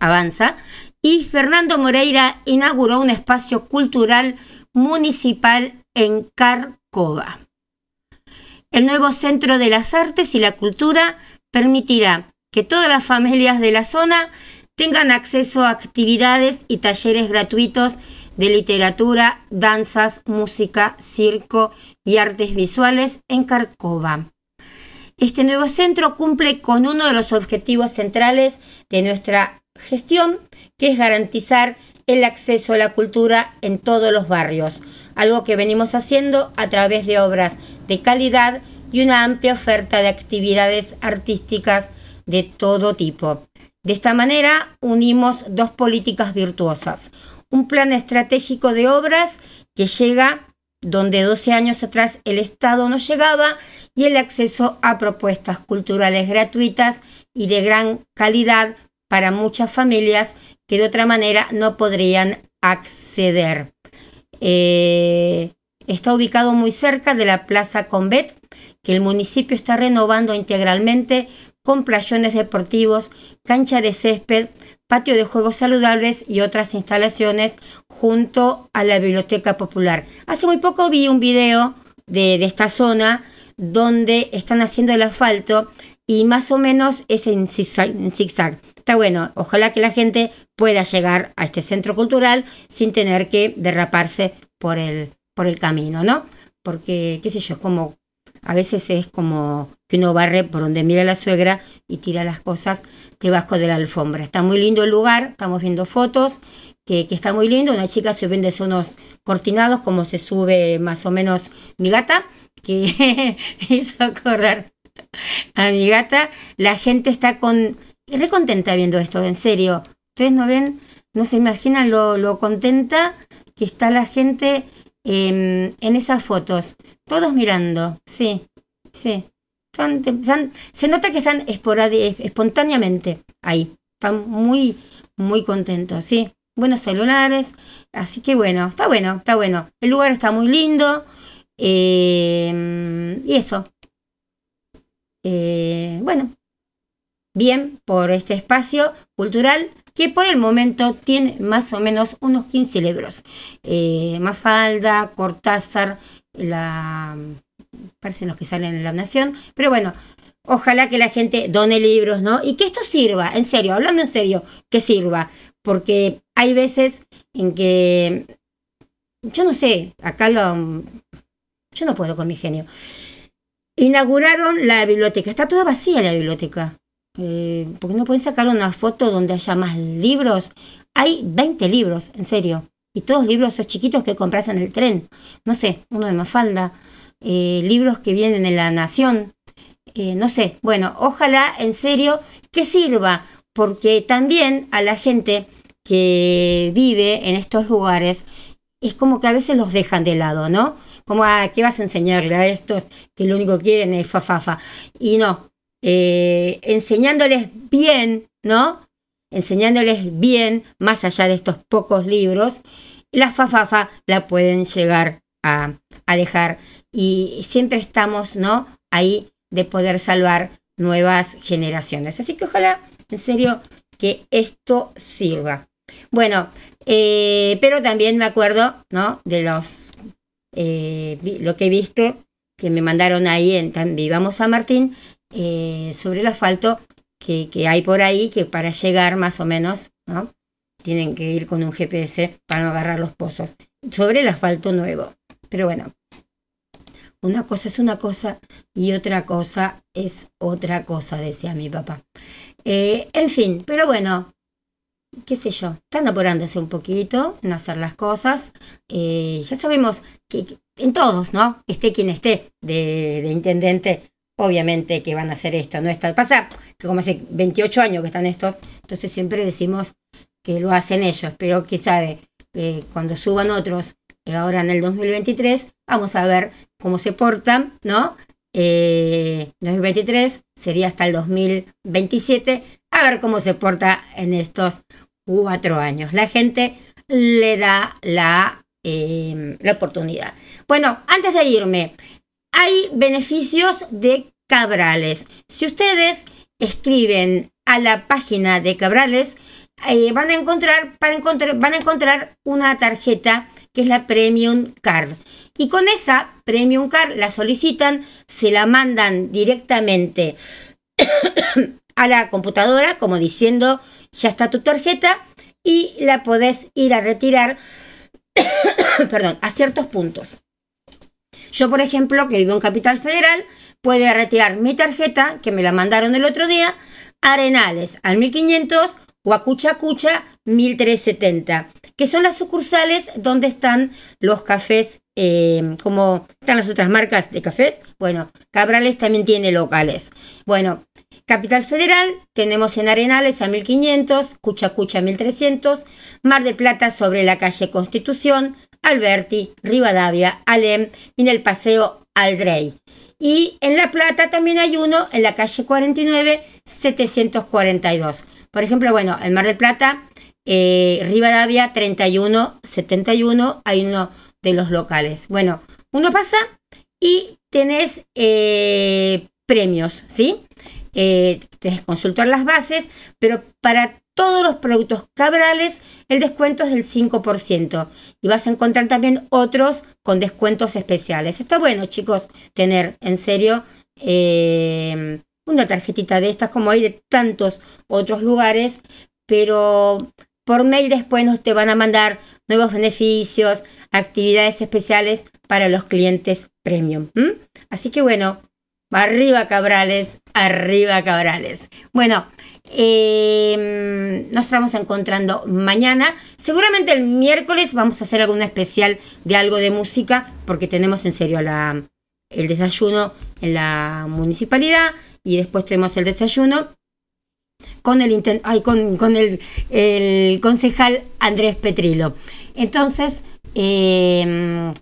avanza, y Fernando Moreira inauguró un espacio cultural municipal en Carcova. El nuevo Centro de las Artes y la Cultura permitirá que todas las familias de la zona tengan acceso a actividades y talleres gratuitos de literatura, danzas, música, circo y artes visuales en Carcova. Este nuevo centro cumple con uno de los objetivos centrales de nuestra gestión, que es garantizar el acceso a la cultura en todos los barrios, algo que venimos haciendo a través de obras de calidad y una amplia oferta de actividades artísticas de todo tipo. De esta manera unimos dos políticas virtuosas. Un plan estratégico de obras que llega donde 12 años atrás el Estado no llegaba y el acceso a propuestas culturales gratuitas y de gran calidad para muchas familias que de otra manera no podrían acceder. Eh, está ubicado muy cerca de la Plaza Convet, que el municipio está renovando integralmente con playones deportivos, cancha de césped, patio de juegos saludables y otras instalaciones junto a la biblioteca popular. Hace muy poco vi un video de, de esta zona donde están haciendo el asfalto y más o menos es en zigzag. Está bueno, ojalá que la gente pueda llegar a este centro cultural sin tener que derraparse por el, por el camino, ¿no? Porque, qué sé yo, como a veces es como que uno barre por donde mira la suegra y tira las cosas debajo de la alfombra. Está muy lindo el lugar, estamos viendo fotos, que, que está muy lindo. Una chica subiendo unos cortinados, como se sube más o menos mi gata, que hizo acordar a mi gata. La gente está con re contenta viendo esto, en serio. Ustedes no ven, no se imaginan lo, lo contenta que está la gente em, en esas fotos. Todos mirando, sí, sí. Se nota que están espontáneamente ahí. Están muy, muy contentos, sí. Buenos celulares. Así que bueno, está bueno, está bueno. El lugar está muy lindo. em, y eso. Eh, bueno, bien por este espacio cultural que por el momento tiene más o menos unos 15 libros. Eh, Mafalda, Cortázar, la parecen los que salen en La Nación, pero bueno, ojalá que la gente done libros, ¿no? Y que esto sirva, en serio, hablando en serio, que sirva, porque hay veces en que, yo no sé, acá lo, yo no puedo con mi genio. Inauguraron la biblioteca, está toda vacía la biblioteca. Eh, porque no pueden sacar una foto donde haya más libros. Hay 20 libros, en serio. Y todos libros esos chiquitos que compras en el tren. No sé, uno de Mafalda. eh, libros que vienen en La Nación. eh, no sé, bueno, ojalá en serio que sirva. Porque también a la gente que vive en estos lugares es como que a veces los dejan de lado, ¿no? Como, ah, ¿qué vas a enseñarle a estos que lo único que quieren es fafafa? Y no, eh, enseñándoles bien, ¿no? Enseñándoles bien, más allá de estos pocos libros, la fafafa la pueden llegar a, a dejar. Y siempre estamos, ¿no? Ahí de poder salvar nuevas generaciones. Así que ojalá, en serio, que esto sirva. Bueno, eh, pero también me acuerdo, ¿no? De los, eh, lo que he visto que me mandaron ahí en Vivamos San Martín eh, sobre el asfalto que, que hay por ahí que para llegar más o menos, ¿no? Tienen que ir con un GPS para no agarrar los pozos. Sobre el asfalto nuevo. Pero bueno, una cosa es una cosa y otra cosa es otra cosa, decía mi papá. Eh, en fin, pero bueno, qué sé yo, están apurándose un poquito en hacer las cosas. Eh, ya sabemos que, en todos, ¿no? Esté quien esté de, de intendente, obviamente que van a hacer esto, ¿no? Está, pasa que como hace 28 años que están estos, entonces siempre decimos que lo hacen ellos, pero que sabe, eh, cuando suban otros, eh, ahora en el 2023, vamos a ver cómo se portan, ¿no? Eh, 2023 sería hasta el 2027, a ver cómo se porta en estos cuatro años. La gente le da la, eh, la oportunidad. Bueno, antes de irme, hay beneficios de Cabrales. Si ustedes escriben a la página de Cabrales, eh, van a encontrar, para encontrar, van a encontrar una tarjeta que es la Premium Card. Y con esa Premium Card la solicitan, se la mandan directamente a la computadora, como diciendo, ya está tu tarjeta, y la podés ir a retirar, perdón, a ciertos puntos. Yo, por ejemplo, que vivo en Capital Federal, puedo retirar mi tarjeta, que me la mandaron el otro día, Arenales al 1500 o a Cucha Cucha 1370, que son las sucursales donde están los cafés, eh, como están las otras marcas de cafés. Bueno, Cabrales también tiene locales. Bueno, Capital Federal tenemos en Arenales a 1500, Cucha Cucha 1300, Mar del Plata sobre la calle Constitución, Alberti, Rivadavia, Alem y en el Paseo Aldrey. Y en La Plata también hay uno en la calle 49, 742. Por ejemplo, bueno, en Mar del Plata, eh, Rivadavia 31, 71, hay uno de los locales. Bueno, uno pasa y tenés eh, premios, ¿sí? Eh, consultar las bases, pero para todos los productos cabrales el descuento es del 5% y vas a encontrar también otros con descuentos especiales. Está bueno, chicos, tener en serio eh, una tarjetita de estas como hay de tantos otros lugares, pero por mail después nos te van a mandar nuevos beneficios, actividades especiales para los clientes premium. Así que bueno, Arriba Cabrales, arriba Cabrales. Bueno, eh, nos estamos encontrando mañana. Seguramente el miércoles vamos a hacer algún especial de algo de música, porque tenemos en serio la, el desayuno en la municipalidad y después tenemos el desayuno con el, ay, con, con el, el concejal Andrés Petrilo. Entonces, eh,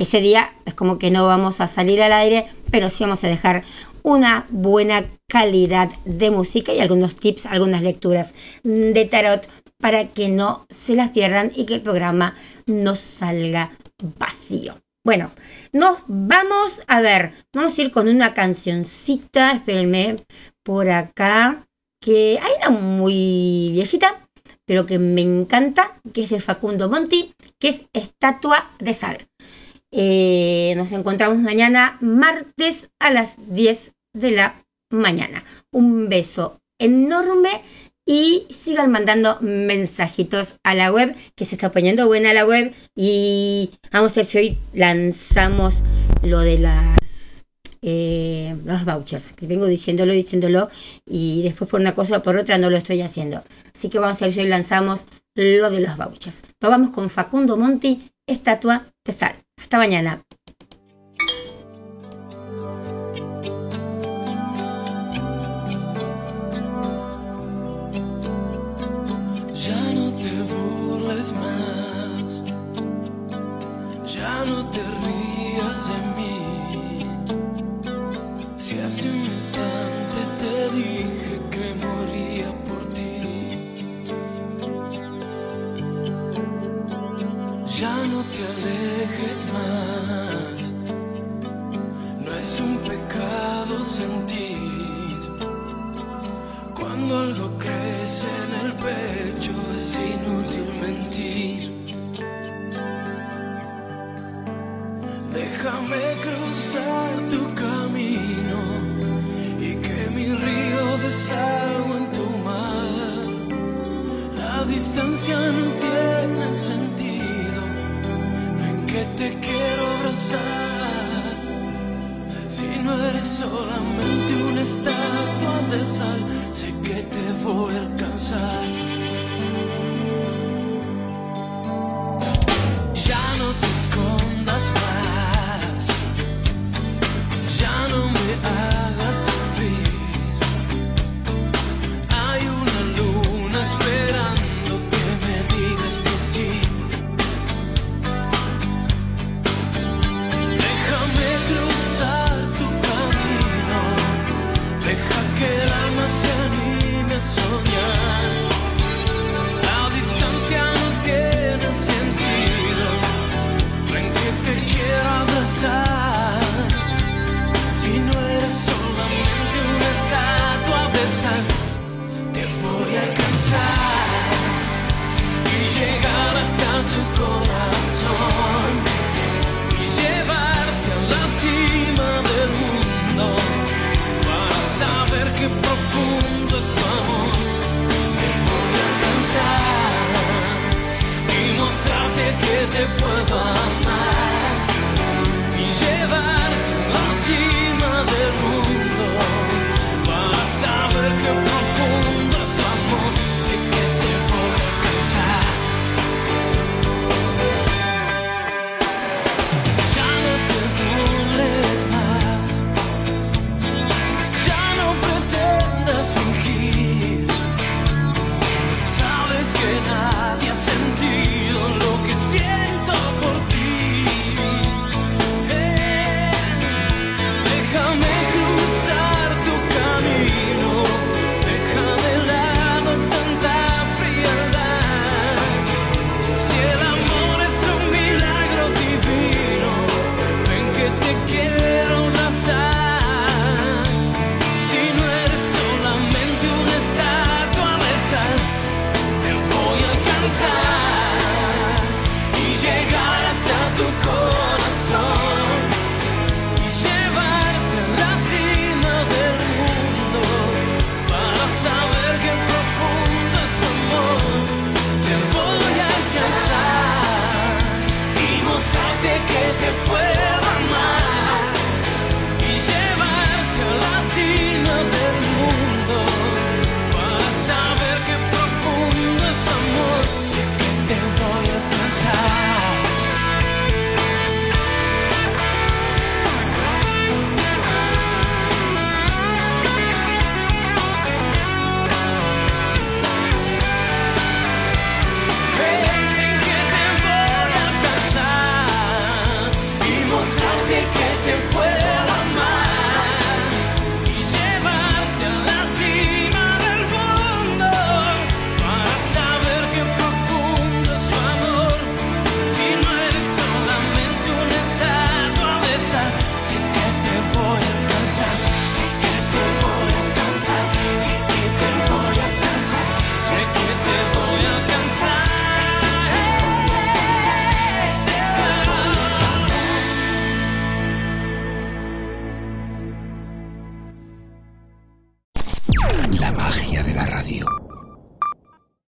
ese día es como que no vamos a salir al aire, pero sí vamos a dejar una buena calidad de música y algunos tips, algunas lecturas de tarot para que no se las pierdan y que el programa no salga vacío. Bueno, nos vamos a ver, vamos a ir con una cancioncita, espérenme, por acá, que hay una muy viejita, pero que me encanta, que es de Facundo Monti, que es Estatua de Sal. Eh, nos encontramos mañana martes a las 10 de la mañana. Un beso enorme y sigan mandando mensajitos a la web, que se está poniendo buena la web. Y vamos a ver si hoy lanzamos lo de las eh, los vouchers. Vengo diciéndolo, diciéndolo, y después por una cosa o por otra no lo estoy haciendo. Así que vamos a ver si hoy lanzamos lo de los vouchers. Nos vamos con Facundo Monti, estatua de sal. Hasta mañana. Ya no te burles más, ya no te rías de mí. Si hace un instante te dije que moría por ti, ya no te alejes más. No es un pecado sentir. Cuando algo crece en el pecho